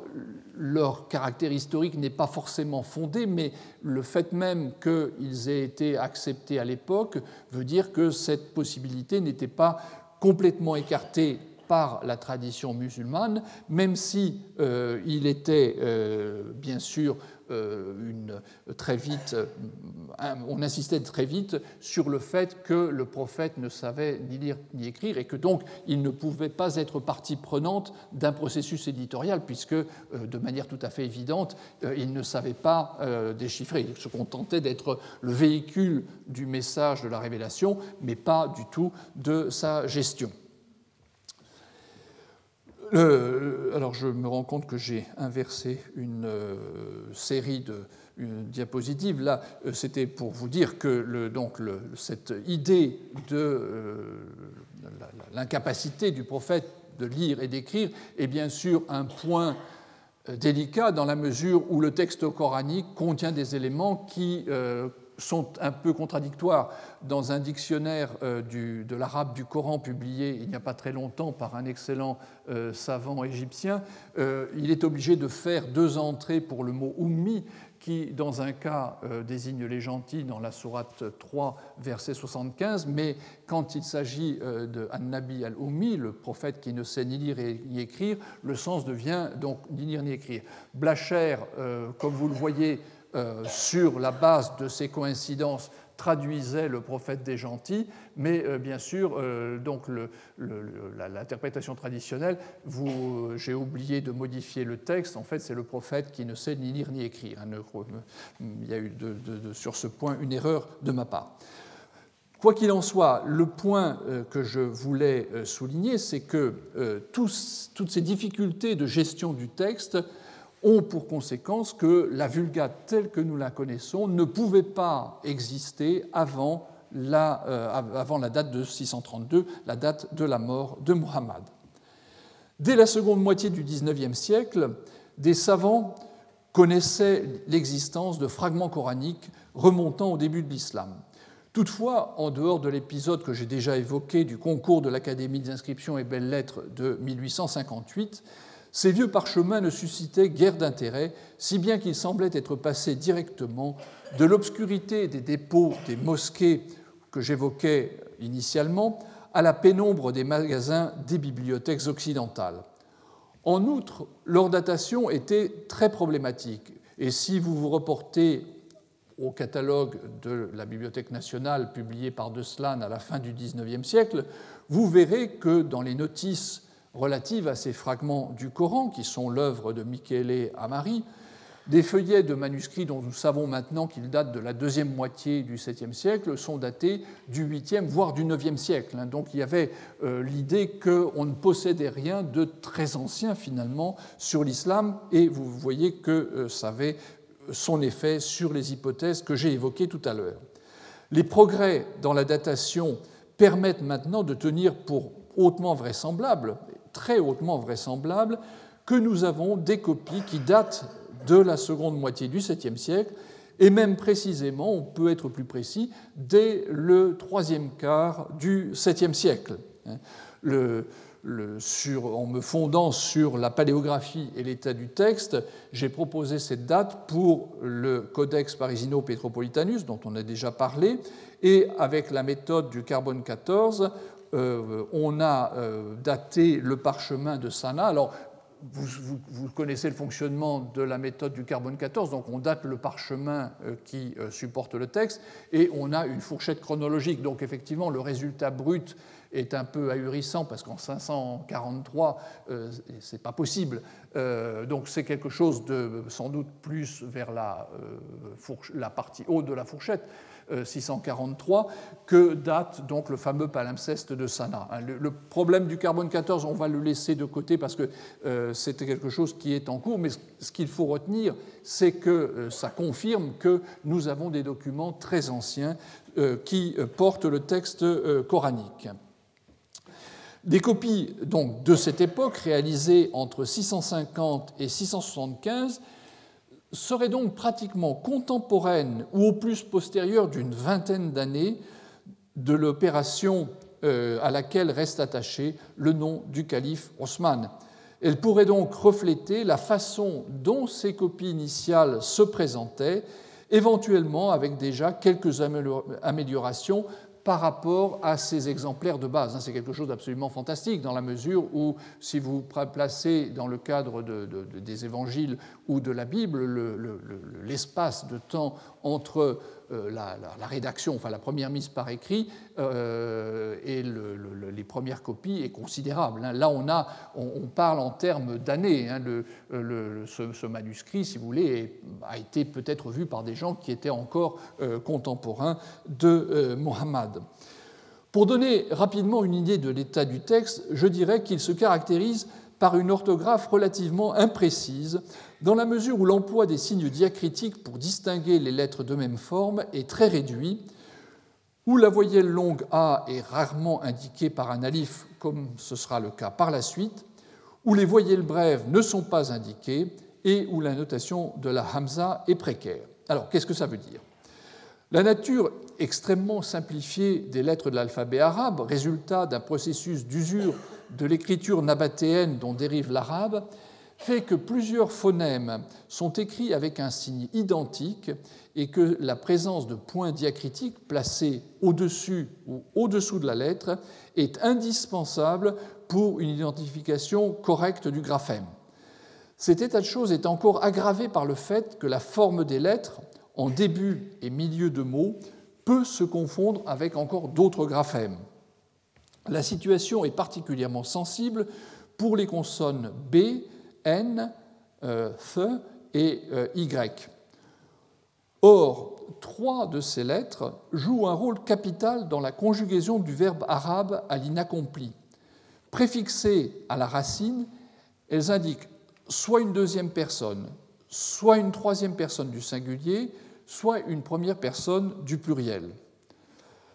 leur caractère historique n'est pas forcément fondé, mais le fait même qu'ils aient été acceptés à l'époque veut dire que cette possibilité n'était pas complètement écartée par la tradition musulmane, même si euh, il était euh, bien sûr une, très vite, on insistait très vite sur le fait que le prophète ne savait ni lire ni écrire et que donc il ne pouvait pas être partie prenante d'un processus éditorial puisque de manière tout à fait évidente il ne savait pas déchiffrer. Il se contentait d'être le véhicule du message de la révélation, mais pas du tout de sa gestion alors je me rends compte que j'ai inversé une euh, série de diapositives. Là, euh, c'était pour vous dire que cette idée de euh, l'incapacité du prophète de lire et d'écrire est bien sûr un point délicat dans la mesure où le texte coranique contient des éléments qui sont un peu contradictoires. Dans un dictionnaire euh, de l'arabe du Coran publié il n'y a pas très longtemps par un excellent euh, savant égyptien, euh, il est obligé de faire deux entrées pour le mot ummi, qui, dans un cas, désigne les gentils dans la sourate 3, verset 75, mais quand il s'agit de An-Nabi al-Ummi, le prophète qui ne sait ni lire ni écrire, le sens devient donc ni lire ni écrire. Blacher, comme vous le voyez, euh, sur la base de ces coïncidences, traduisait le prophète des gentils, mais euh, bien sûr, euh, donc l'interprétation traditionnelle, j'ai oublié de modifier le texte. En fait, c'est le prophète qui ne sait ni lire ni écrire. Il y a eu sur ce point une erreur de ma part. Quoi qu'il en soit, le point que je voulais souligner, c'est que toutes ces difficultés de gestion du texte ont pour conséquence que la Vulgate telle que nous la connaissons ne pouvait pas exister avant la, euh, avant la date de 632, la date de la mort de Muhammad. Dès la seconde moitié du XIXe siècle, des savants connaissaient l'existence de fragments coraniques remontant au début de l'islam. Toutefois, en dehors de l'épisode que j'ai déjà évoqué du concours de l'Académie des inscriptions et belles-lettres de 1858, ces vieux parchemins ne suscitaient guère d'intérêt, si bien qu'ils semblaient être passés directement de l'obscurité des dépôts des mosquées que j'évoquais initialement à la pénombre des magasins des bibliothèques occidentales. En outre, leur datation était très problématique, et si vous vous reportez au catalogue de la Bibliothèque nationale publié par De à la fin du XIXe siècle, vous verrez que dans les notices relatives à ces fragments du Coran, qui sont l'œuvre de Michele Amari, des feuillets de manuscrits dont nous savons maintenant qu'ils datent de la deuxième moitié du 7e siècle sont datés du 8e, voire du 9e siècle. Hein. Donc il y avait euh, l'idée qu'on ne possédait rien de très ancien finalement sur l'islam, et vous voyez que euh, ça avait son effet sur les hypothèses que j'ai évoquées tout à l'heure. Les progrès dans la datation permettent maintenant de tenir pour hautement vraisemblable, très hautement vraisemblable que nous avons des copies qui datent de la seconde moitié du 7e siècle, et même précisément, on peut être plus précis, dès le troisième quart du 7e siècle. En me fondant sur la paléographie et l'état du texte, j'ai proposé cette date pour le Codex Parisino-Petropolitanus, dont on a déjà parlé, et avec la méthode du carbone 14, euh, on a euh, daté le parchemin de Sana. Alors, vous, connaissez le fonctionnement de la méthode du carbone 14, donc on date le parchemin euh, qui supporte le texte et on a une fourchette chronologique. Donc effectivement, le résultat brut est un peu ahurissant parce qu'en 543, c'est pas possible. donc c'est quelque chose de sans doute plus vers la, la partie haute de la fourchette. 643 que date donc le fameux palimpseste de Sana. Hein, le, problème du carbone 14, on va le laisser de côté parce que c'était quelque chose qui est en cours, mais ce qu'il faut retenir, c'est que ça confirme que nous avons des documents très anciens qui portent le texte coranique. Des copies donc de cette époque, réalisées entre 650 et 675, seraient donc pratiquement contemporaines ou au plus postérieures d'une vingtaine d'années de l'opération euh, à laquelle reste attaché le nom du calife Osman. Elles pourraient donc refléter la façon dont ces copies initiales se présentaient, éventuellement avec déjà quelques améliorations par rapport à ces exemplaires de base. Hein, c'est quelque chose d'absolument fantastique dans la mesure où, si vous placez dans le cadre des évangiles ou de la Bible l'espace de temps entre euh, la, rédaction, enfin la première mise par écrit euh, et les premières copies est considérable. Hein. Là, on, a, on, parle en termes d'années. Hein. Ce, manuscrit, si vous voulez, a été peut-être vu par des gens qui étaient encore euh, contemporains de Mohammed. Pour donner rapidement une idée de l'état du texte, je dirais qu'il se caractérise par une orthographe relativement imprécise, dans la mesure où l'emploi des signes diacritiques pour distinguer les lettres de même forme est très réduit, où la voyelle longue A est rarement indiquée par un alif, comme ce sera le cas par la suite, où les voyelles brèves ne sont pas indiquées et où la notation de la hamza est précaire. Alors, qu'est-ce que ça veut dire? La nature extrêmement simplifiée des lettres de l'alphabet arabe, résultat d'un processus d'usure de l'écriture nabatéenne dont dérive l'arabe, fait que plusieurs phonèmes sont écrits avec un signe identique et que la présence de points diacritiques placés au-dessus ou au-dessous de la lettre est indispensable pour une identification correcte du graphème. Cet état de choses est encore aggravé par le fait que la forme des lettres, en début et milieu de mots, peut se confondre avec encore d'autres graphèmes. La situation est particulièrement sensible pour les consonnes B, N, euh, F et euh, Y. Or, trois de ces lettres jouent un rôle capital dans la conjugaison du verbe arabe à l'inaccompli. Préfixées à la racine, elles indiquent soit une deuxième personne, soit une troisième personne du singulier, soit une première personne du pluriel.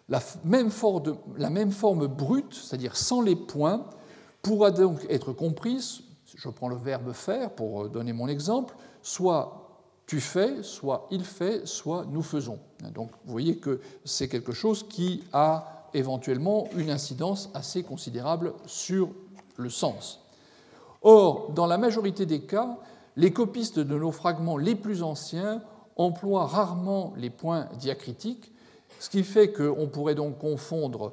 La même, forme, brute, c'est-à-dire sans les points, pourra donc être comprise, je prends le verbe faire pour donner mon exemple, soit tu fais, soit il fait, soit nous faisons. Donc vous voyez que c'est quelque chose qui a éventuellement une incidence assez considérable sur le sens. Or, dans la majorité des cas, les copistes de nos fragments les plus anciens emploient rarement les points diacritiques ce qui fait qu'on pourrait donc confondre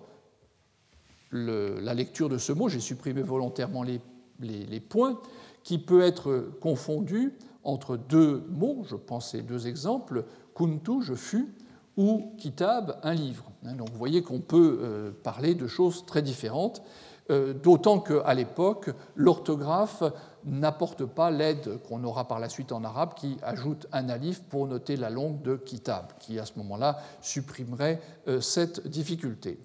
la lecture de ce mot, j'ai supprimé volontairement les, points, qui peut être confondu entre deux mots, je pense ces deux exemples, kuntu, je fus, ou kitab, un livre. Hein, donc vous voyez qu'on peut euh, parler de choses très différentes, euh, d'autant qu'à l'époque, l'orthographe n'apporte pas l'aide qu'on aura par la suite en arabe qui ajoute un alif pour noter la longue de kitab, qui à ce moment-là supprimerait euh, cette difficulté.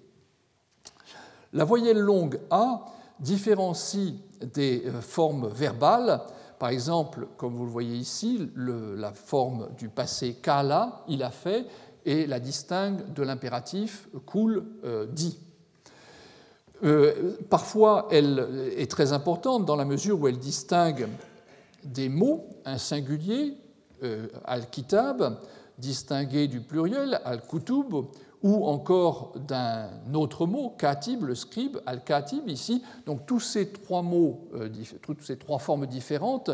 La voyelle longue A différencie des euh, formes verbales. Par exemple, comme vous le voyez ici, la forme du passé kala, il a fait, et la distingue de l'impératif cool, euh, dit. Euh, parfois, elle est très importante dans la mesure où elle distingue des mots, un singulier, euh, al-kitab, distingué du pluriel, al-kutub, ou encore d'un autre mot, katib, le scribe, al-katib ici. Donc tous ces trois mots, euh, toutes ces trois formes différentes,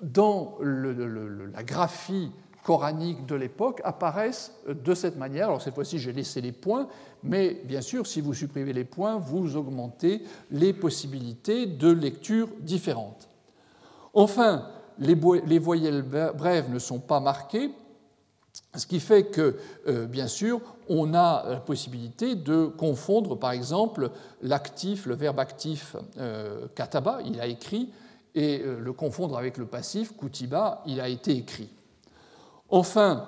dans la graphie coraniques de l'époque apparaissent de cette manière. Alors cette fois-ci, j'ai laissé les points, mais bien sûr, si vous supprimez les points, vous augmentez les possibilités de lecture différentes. Enfin, les voyelles brèves ne sont pas marquées, ce qui fait que, euh, bien sûr, on a la possibilité de confondre, par exemple, l'actif, le verbe actif euh, kataba, il a écrit, et euh, le confondre avec le passif kutiba, il a été écrit. Enfin,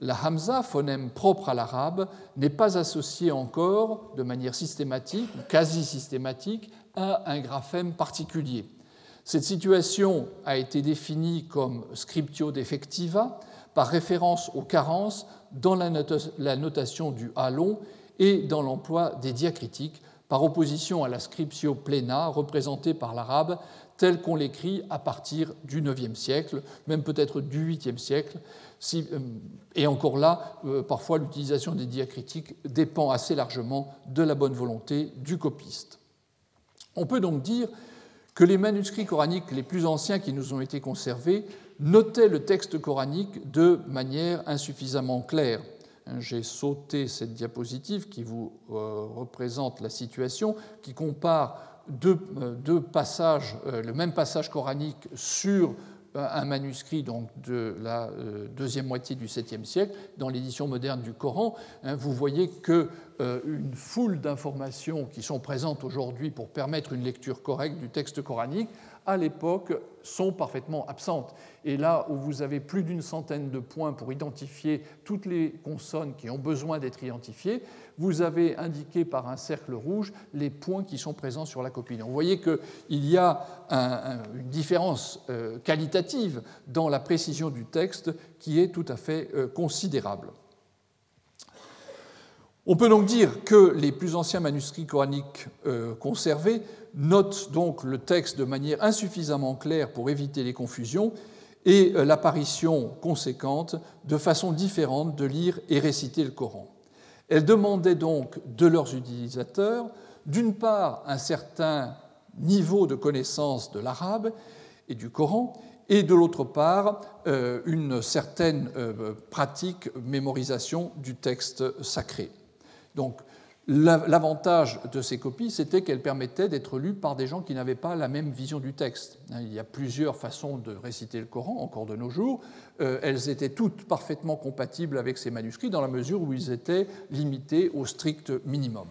la hamza, phonème propre à l'arabe, n'est pas associée encore de manière systématique ou quasi systématique à un graphème particulier. Cette situation a été définie comme scriptio defectiva par référence aux carences dans la notation du A long et dans l'emploi des diacritiques, par opposition à la scriptio plena représentée par l'arabe tel qu'on l'écrit à partir du IXe siècle, même peut-être du VIIIe siècle. Euh, et encore là, euh, parfois l'utilisation des diacritiques dépend assez largement de la bonne volonté du copiste. On peut donc dire que les manuscrits coraniques les plus anciens qui nous ont été conservés notaient le texte coranique de manière insuffisamment claire. J'ai sauté cette diapositive qui vous euh, représente la situation, qui compare deux passages, le même passage coranique sur un manuscrit donc, de la euh, deuxième moitié du 7e siècle, dans l'édition moderne du Coran, hein, vous voyez qu'une euh, foule d'informations qui sont présentes aujourd'hui pour permettre une lecture correcte du texte coranique, à l'époque, sont parfaitement absentes. Et là où vous avez plus d'une centaine de points pour identifier toutes les consonnes qui ont besoin d'être identifiées, vous avez indiqué par un cercle rouge les points qui sont présents sur la copie. Donc vous voyez qu'il y a une différence euh, qualitative dans la précision du texte qui est tout à fait euh, considérable. On peut donc dire que les plus anciens manuscrits coraniques euh, conservés notent donc le texte de manière insuffisamment claire pour éviter les confusions et l'apparition conséquente de façons différentes de lire et réciter le Coran. Elles demandaient donc de leurs utilisateurs, d'une part, un certain niveau de connaissance de l'arabe et du Coran, et de l'autre part, euh, une certaine euh, pratique mémorisation du texte sacré. L'avantage de ces copies, c'était qu'elles permettaient d'être lues par des gens qui n'avaient pas la même vision du texte. Il y a plusieurs façons de réciter le Coran encore de nos jours. Euh, elles étaient toutes parfaitement compatibles avec ces manuscrits dans la mesure où ils étaient limités au strict minimum.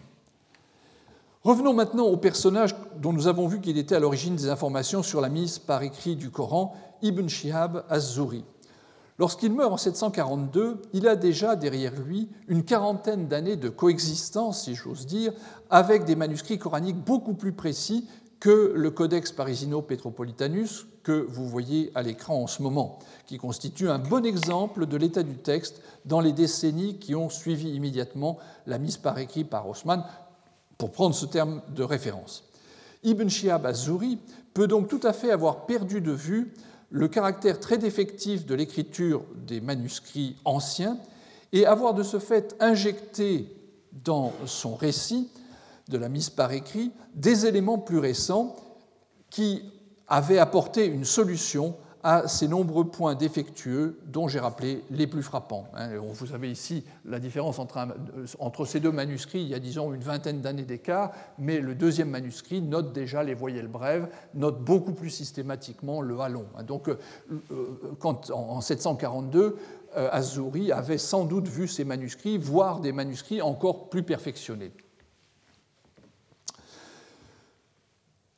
Revenons maintenant au personnage dont nous avons vu qu'il était à l'origine des informations sur la mise par écrit du Coran, Ibn Shihab az-Zuri. Lorsqu'il meurt en 742, il a déjà derrière lui une quarantaine d'années de coexistence, si j'ose dire, avec des manuscrits coraniques beaucoup plus précis que le Codex Parisino-Petropolitanus que vous voyez à l'écran en ce moment, qui constitue un bon exemple de l'état du texte dans les décennies qui ont suivi immédiatement la mise par écrit par Haussmann, pour prendre ce terme de référence. Ibn Shihab az-Zuri peut donc tout à fait avoir perdu de vue le caractère très défectif de l'écriture des manuscrits anciens et avoir de ce fait injecté dans son récit de la mise par écrit des éléments plus récents qui avaient apporté une solution à ces nombreux points défectueux dont j'ai rappelé les plus frappants. Hein. Vous avez ici la différence entre, ces deux manuscrits, il y a disons une vingtaine d'années d'écart, mais le deuxième manuscrit note déjà les voyelles brèves, note beaucoup plus systématiquement le halon. Hein. Donc euh, euh, quand, en 742, euh, Azouri avait sans doute vu ces manuscrits, voire des manuscrits encore plus perfectionnés.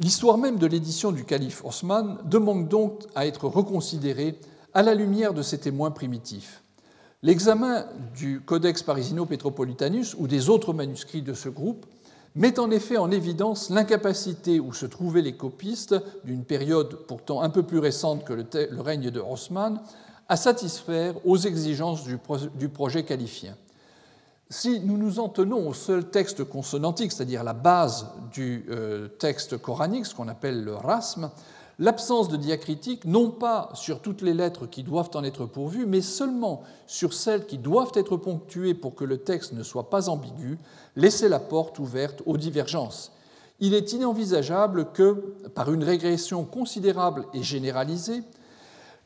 L'histoire même de l'édition du calife Osman demande donc à être reconsidérée à la lumière de ces témoins primitifs. L'examen du Codex Parisino-Petropolitanus ou des autres manuscrits de ce groupe met en effet en évidence l'incapacité où se trouvaient les copistes d'une période pourtant un peu plus récente que le, règne de Osman à satisfaire aux exigences du projet califien. Si nous nous en tenons au seul texte consonantique, c'est-à-dire la base du euh, texte coranique, ce qu'on appelle le rasm, l'absence de diacritique, non pas sur toutes les lettres qui doivent en être pourvues, mais seulement sur celles qui doivent être ponctuées pour que le texte ne soit pas ambigu, laisser la porte ouverte aux divergences. Il est inenvisageable que, par une régression considérable et généralisée,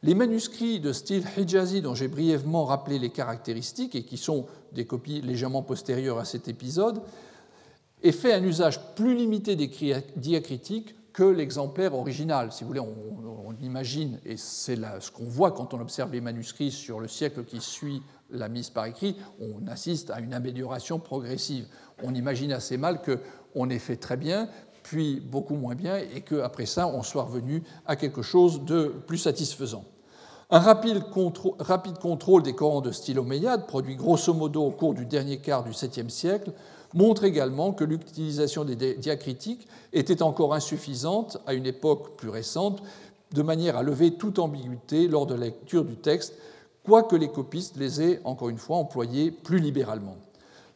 les manuscrits de style hijazi dont j'ai brièvement rappelé les caractéristiques et qui sont des copies légèrement postérieures à cet épisode aient fait un usage plus limité des diacritiques que l'exemplaire original. Si vous voulez, on, imagine, et c'est ce qu'on voit quand on observe les manuscrits sur le siècle qui suit la mise par écrit, on assiste à une amélioration progressive. On imagine assez mal qu'on ait fait très bien, puis beaucoup moins bien, et qu'après ça, on soit revenu à quelque chose de plus satisfaisant. Un rapide, contrôle des Corans de style omeyyade, produit grosso modo au cours du dernier quart du 7e siècle, montre également que l'utilisation des diacritiques était encore insuffisante à une époque plus récente, de manière à lever toute ambiguïté lors de la lecture du texte, quoique les copistes les aient, encore une fois, employés plus libéralement.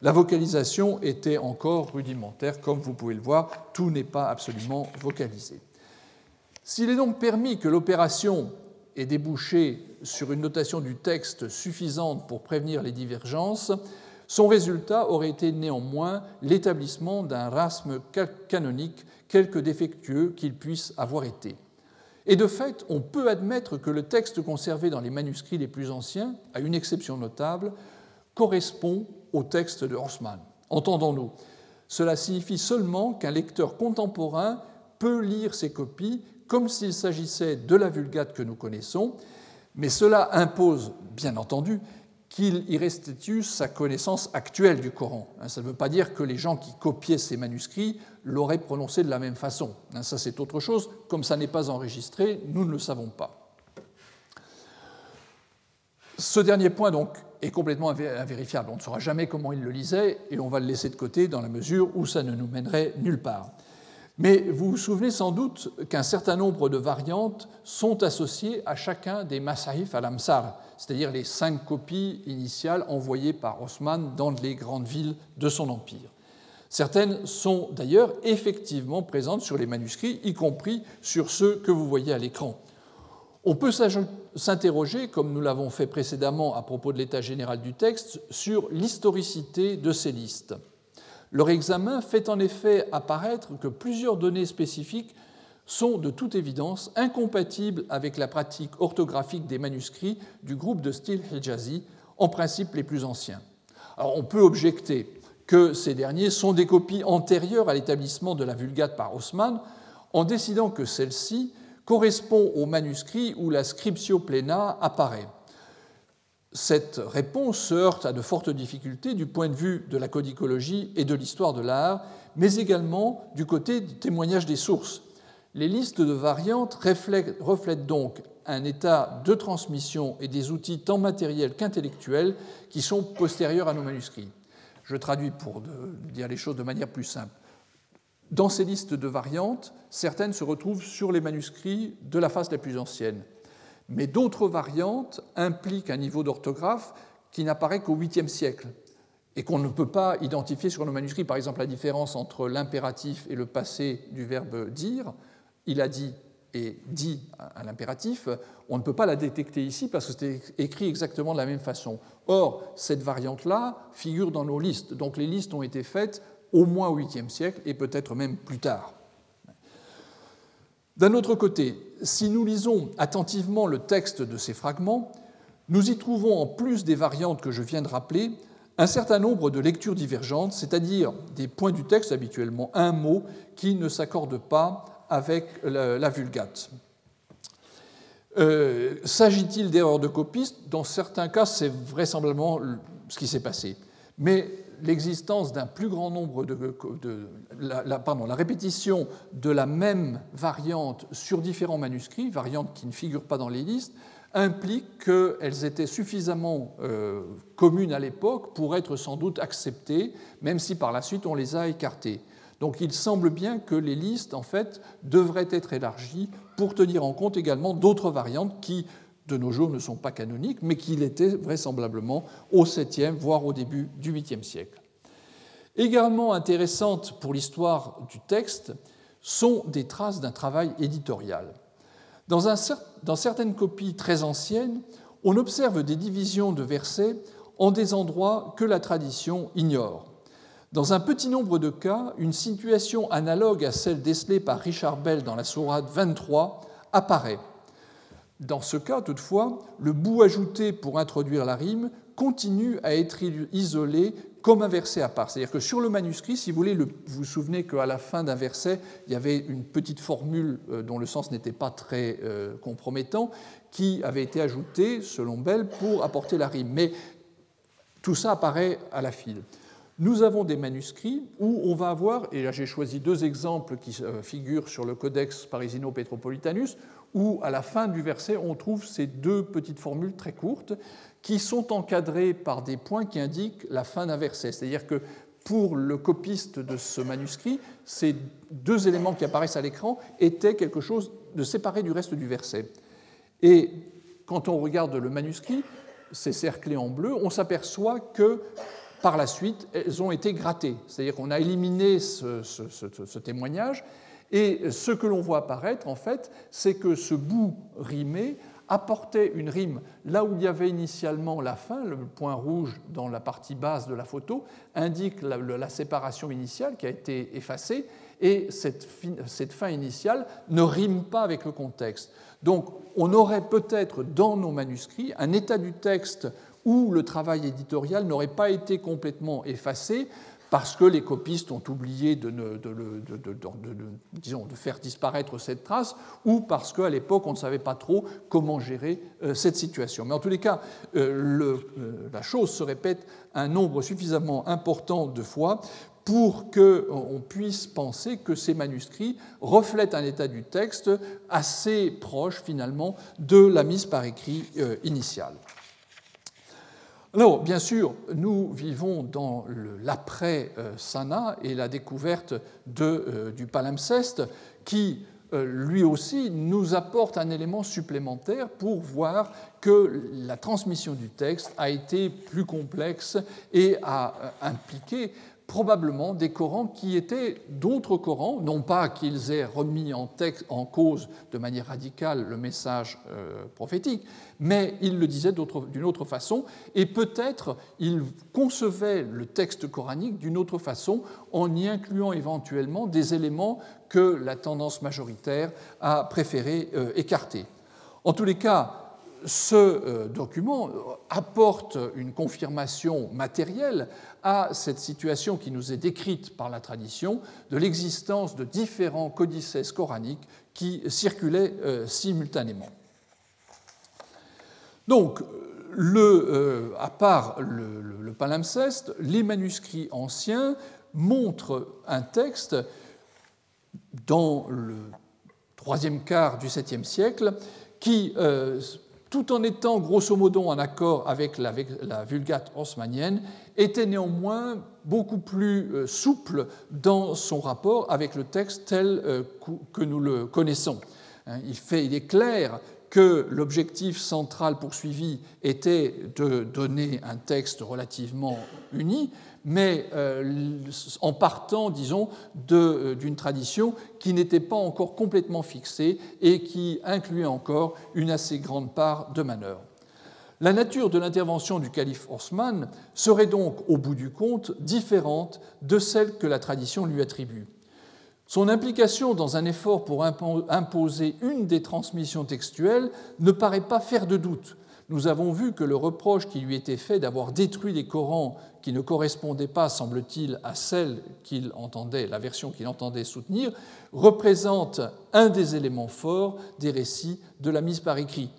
La vocalisation était encore rudimentaire, comme vous pouvez le voir, tout n'est pas absolument vocalisé. S'il est donc permis que l'opération ait débouché sur une notation du texte suffisante pour prévenir les divergences, son résultat aurait été néanmoins l'établissement d'un rasme canonique, quelque défectueux qu'il puisse avoir été. Et de fait, on peut admettre que le texte conservé dans les manuscrits les plus anciens, à une exception notable, correspond au texte de Horsman. Entendons-nous, cela signifie seulement qu'un lecteur contemporain peut lire ces copies comme s'il s'agissait de la Vulgate que nous connaissons, mais cela impose, bien entendu, qu'il y restitue sa connaissance actuelle du Coran. Hein, ça ne veut pas dire que les gens qui copiaient ces manuscrits l'auraient prononcé de la même façon. Hein, ça, c'est autre chose. Comme ça n'est pas enregistré, nous ne le savons pas. Ce dernier point, donc, est complètement invérifiable. On ne saura jamais comment il le lisait et on va le laisser de côté dans la mesure où ça ne nous mènerait nulle part. Mais vous vous souvenez sans doute qu'un certain nombre de variantes sont associées à chacun des Masahif al-Amsar, c'est-à-dire les cinq copies initiales envoyées par Osman dans les grandes villes de son empire. Certaines sont d'ailleurs effectivement présentes sur les manuscrits, y compris sur ceux que vous voyez à l'écran. On peut s'interroger, comme nous l'avons fait précédemment à propos de l'état général du texte, sur l'historicité de ces listes. Leur examen fait en effet apparaître que plusieurs données spécifiques sont de toute évidence incompatibles avec la pratique orthographique des manuscrits du groupe de style Hijazi, en principe les plus anciens. On peut objecter que ces derniers sont des copies antérieures à l'établissement de la Vulgate par Haussmann, en décidant que celle-ci correspond au manuscrit où la scriptio plena apparaît cette réponse se heurte à de fortes difficultés du point de vue de la codicologie et de l'histoire de l'art, mais également du côté du témoignage des sources. Les listes de variantes reflètent donc un état de transmission et des outils tant matériels qu'intellectuels qui sont postérieurs à nos manuscrits. Je traduis pour dire les choses de manière plus simple. Dans ces listes de variantes, certaines se retrouvent sur les manuscrits de la phase la plus ancienne mais d'autres variantes impliquent un niveau d'orthographe qui n'apparaît qu'au 8e siècle et qu'on ne peut pas identifier sur nos manuscrits. Par exemple, la différence entre l'impératif et le passé du verbe dire, il a dit et dit à l'impératif, on ne peut pas la détecter ici parce que c'est écrit exactement de la même façon. Or, cette variante-là figure dans nos listes. Donc les listes ont été faites au moins au 8e siècle et peut-être même plus tard. D'un autre côté, si nous lisons attentivement le texte de ces fragments, nous y trouvons, en plus des variantes que je viens de rappeler, un certain nombre de lectures divergentes, c'est-à-dire des points du texte, habituellement un mot, qui ne s'accordent pas avec la, vulgate. Euh, s'agit-il d'erreurs de copistes Dans certains cas, c'est vraisemblablement ce qui s'est passé. Mais l'existence d'un plus grand nombre de, la, pardon, la répétition de la même variante sur différents manuscrits, variantes qui ne figurent pas dans les listes, implique qu'elles étaient suffisamment euh, communes à l'époque pour être sans doute acceptées, même si par la suite on les a écartées. Donc il semble bien que les listes, en fait, devraient être élargies pour tenir en compte également d'autres variantes qui, de nos jours ne sont pas canoniques, mais qu'il était vraisemblablement au 7e, voire au début du 8e siècle. Également intéressantes pour l'histoire du texte sont des traces d'un travail éditorial. Dans, dans, certaines copies très anciennes, on observe des divisions de versets en des endroits que la tradition ignore. Dans un petit nombre de cas, une situation analogue à celle décelée par Richard Bell dans la Sourate 23 apparaît dans ce cas, toutefois, le bout ajouté pour introduire la rime continue à être isolé comme un verset à part. C'est-à-dire que sur le manuscrit, si vous voulez, vous vous souvenez qu'à la fin d'un verset, il y avait une petite formule euh, dont le sens n'était pas très euh, compromettant, qui avait été ajoutée, selon Bell, pour apporter la rime. Mais tout ça apparaît à la file. Nous avons des manuscrits où on va avoir, et là j'ai choisi deux exemples qui euh, figurent sur le Codex Parisino-Petropolitanus, où à la fin du verset on trouve ces deux petites formules très courtes qui sont encadrées par des points qui indiquent la fin d'un verset. C'est-à-dire que pour le copiste de ce manuscrit, ces deux éléments qui apparaissent à l'écran étaient quelque chose de séparé du reste du verset. Et quand on regarde le manuscrit, ces cerclés en bleu, on s'aperçoit que par la suite, elles ont été grattées. C'est-à-dire qu'on a éliminé ce, ce, témoignage. Et ce que l'on voit apparaître, en fait, c'est que ce bout rimé apportait une rime là où il y avait initialement la fin, le point rouge dans la partie basse de la photo indique la, séparation initiale qui a été effacée, et cette, cette, fin initiale ne rime pas avec le contexte. Donc on aurait peut-être dans nos manuscrits un état du texte où le travail éditorial n'aurait pas été complètement effacé parce que les copistes ont oublié de, faire disparaître cette trace, ou parce qu'à l'époque, on ne savait pas trop comment gérer euh, cette situation. Mais en tous les cas, euh, euh, la chose se répète un nombre suffisamment important de fois pour qu'on puisse penser que ces manuscrits reflètent un état du texte assez proche finalement de la mise par écrit initiale. Alors, bien sûr, nous vivons dans l'après-Sana et la découverte euh, du palimpseste qui, euh, lui aussi, nous apporte un élément supplémentaire pour voir que la transmission du texte a été plus complexe et a euh, impliqué probablement des Corans qui étaient d'autres Corans, non pas qu'ils aient remis en, cause de manière radicale le message euh, prophétique, mais ils le disaient d'une autre façon, et peut-être ils concevaient le texte coranique d'une autre façon en y incluant éventuellement des éléments que la tendance majoritaire a préféré euh, écarter. En tous les cas, ce euh, document apporte une confirmation matérielle à cette situation qui nous est décrite par la tradition de l'existence de différents codices coraniques qui circulaient euh, simultanément. Donc, euh, à part le, palimpseste, les manuscrits anciens montrent un texte dans le troisième quart du 7e siècle qui tout en étant grosso modo en accord avec la, Vulgate haussmannienne, était néanmoins beaucoup plus euh, souple dans son rapport avec le texte tel euh, que nous le connaissons. Hein, il, est clair que l'objectif central poursuivi était de donner un texte relativement uni, mais euh, en partant, disons, euh, d'une tradition qui n'était pas encore complètement fixée et qui incluait encore une assez grande part de manœuvre. La nature de l'intervention du calife Osman serait donc, au bout du compte, différente de celle que la tradition lui attribue. Son implication dans un effort pour imposer une des transmissions textuelles ne paraît pas faire de doute, nous avons vu que le reproche qui lui était fait d'avoir détruit les Corans qui ne correspondaient pas, semble-t-il, à celle qu'il entendait, la version qu'il entendait soutenir, représente un des éléments forts des récits de la mise par écrit.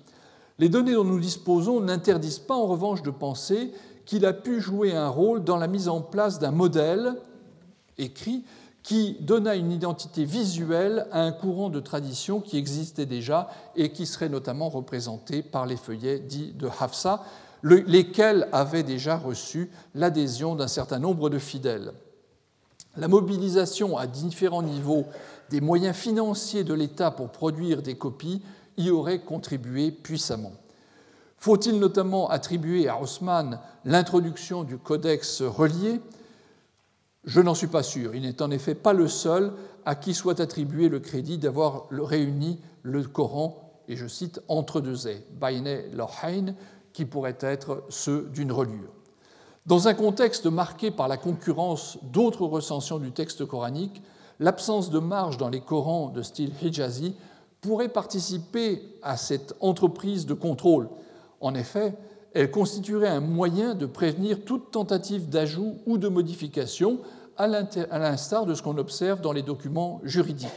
Les données dont nous disposons n'interdisent pas en revanche de penser qu'il a pu jouer un rôle dans la mise en place d'un modèle écrit qui donna une identité visuelle à un courant de tradition qui existait déjà et qui serait notamment représenté par les feuillets dits de Hafsa, lesquels avaient déjà reçu l'adhésion d'un certain nombre de fidèles. La mobilisation à différents niveaux des moyens financiers de l'État pour produire des copies y aurait contribué puissamment. Faut-il notamment attribuer à Haussmann l'introduction du codex relié? Je n'en suis pas sûr. Il n'est en effet pas le seul à qui soit attribué le crédit d'avoir réuni le Coran, et je cite, entre deux ais, Baine Lohain, qui pourrait être ceux d'une relure. Dans un contexte marqué par la concurrence d'autres recensions du texte coranique, l'absence de marge dans les Corans de style hijazi pourrait participer à cette entreprise de contrôle. En effet, elle constituerait un moyen de prévenir toute tentative d'ajout ou de modification, à l'instar de ce qu'on observe dans les documents juridiques.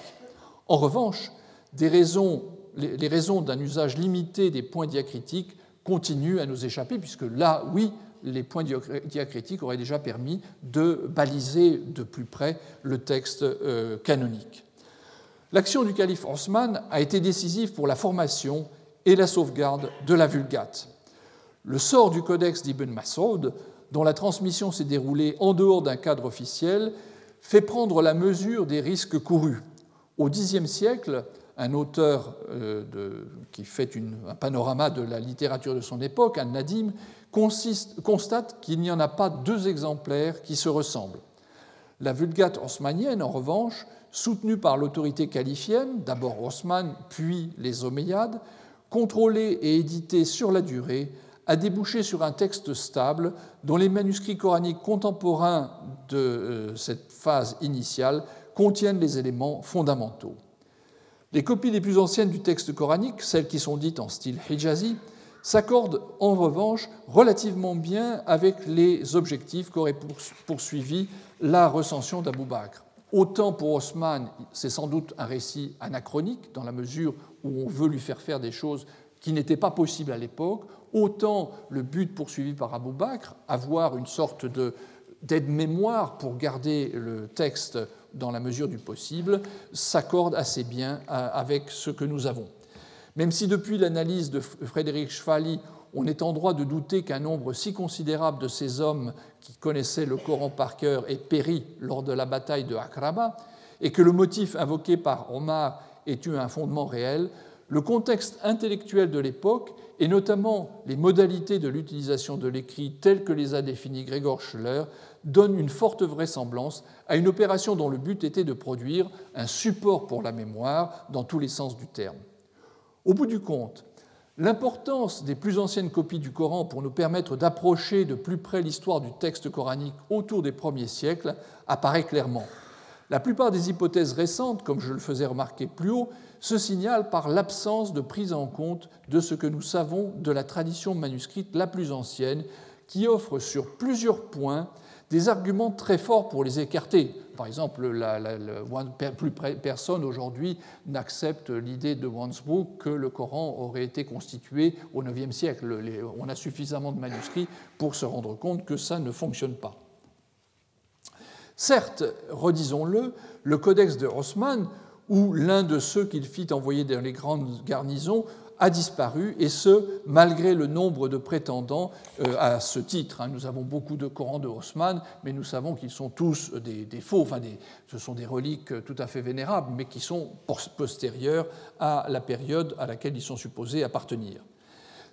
En revanche, les raisons d'un usage limité des points diacritiques continuent à nous échapper, puisque là, oui, les points diacritiques auraient déjà permis de baliser de plus près le texte euh, canonique. L'action du calife Osman a été décisive pour la formation et la sauvegarde de la Vulgate. Le sort du codex d'Ibn Masoud, dont la transmission s'est déroulée en dehors d'un cadre officiel, fait prendre la mesure des risques courus. Au Xe siècle, un auteur euh, qui fait un panorama de la littérature de son époque, Al-Nadim, constate qu'il n'y en a pas deux exemplaires qui se ressemblent. La Vulgate osmanienne, en revanche, soutenue par l'autorité califienne, d'abord Osman, puis les Omeyyades, contrôlée et éditée sur la durée, a débouché sur un texte stable dont les manuscrits coraniques contemporains de euh, cette phase initiale contiennent les éléments fondamentaux. Les copies les plus anciennes du texte coranique, celles qui sont dites en style hijazi, s'accordent en revanche relativement bien avec les objectifs qu'aurait poursuivi la recension d'Abou Bakr. Autant pour Osman, c'est sans doute un récit anachronique, dans la mesure où on veut lui faire faire des choses qui n'étaient pas possibles à l'époque, autant le but poursuivi par Abou Bakr, avoir une sorte d'aide-mémoire pour garder le texte dans la mesure du possible, s'accorde assez bien avec ce que nous avons. Même si depuis l'analyse de Frédéric Schwally, on est en droit de douter qu'un nombre si considérable de ces hommes qui connaissaient le Coran par cœur ait péri lors de la bataille de Akraba, et que le motif invoqué par Omar ait eu un fondement réel, le contexte intellectuel de l'époque, et notamment les modalités de l'utilisation de l'écrit telles que les a définies Gregor Schuller, donne une forte vraisemblance à une opération dont le but était de produire un support pour la mémoire dans tous les sens du terme. Au bout du compte, l'importance des plus anciennes copies du Coran pour nous permettre d'approcher de plus près l'histoire du texte coranique autour des premiers siècles apparaît clairement. La plupart des hypothèses récentes, comme je le faisais remarquer plus haut, se signalent par l'absence de prise en compte de ce que nous savons de la tradition manuscrite la plus ancienne, qui offre sur plusieurs points des arguments très forts pour les écarter. Par exemple, personne aujourd'hui n'accepte l'idée de Wansbrook que le Coran aurait été constitué au IXe siècle. On a suffisamment de manuscrits pour se rendre compte que ça ne fonctionne pas. Certes, redisons-le, le codex de Haussmann, ou l'un de ceux qu'il fit envoyer dans les grandes garnisons, a disparu, et ce, malgré le nombre de prétendants euh, à ce titre. Hein. Nous avons beaucoup de Corans de Haussmann, mais nous savons qu'ils sont tous des, faux, enfin ce sont des reliques tout à fait vénérables, mais qui sont postérieures à la période à laquelle ils sont supposés appartenir.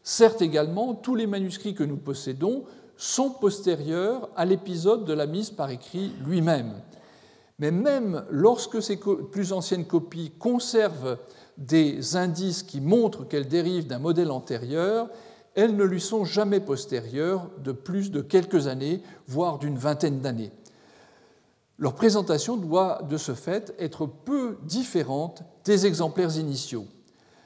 Certes également, tous les manuscrits que nous possédons sont postérieurs à l'épisode de la mise par écrit lui-même. Mais même lorsque ces plus anciennes copies conservent des indices qui montrent qu'elles dérivent d'un modèle antérieur, elles ne lui sont jamais postérieures de plus de quelques années, voire d'une vingtaine d'années. Leur présentation doit de ce fait être peu différente des exemplaires initiaux.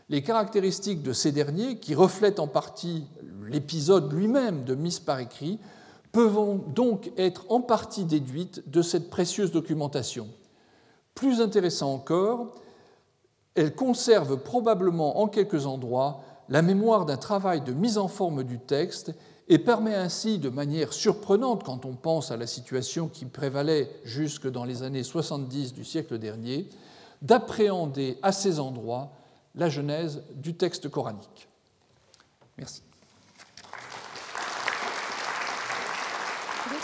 Les caractéristiques de ces derniers, qui reflètent en partie l'épisode lui-même de mise par écrit, peuvent donc être en partie déduites de cette précieuse documentation. Plus intéressant encore, elle conserve probablement en quelques endroits la mémoire d'un travail de mise en forme du texte et permet ainsi, de manière surprenante quand on pense à la situation qui prévalait jusque dans les années 70 du siècle dernier, d'appréhender à ces endroits la genèse du texte coranique. Merci.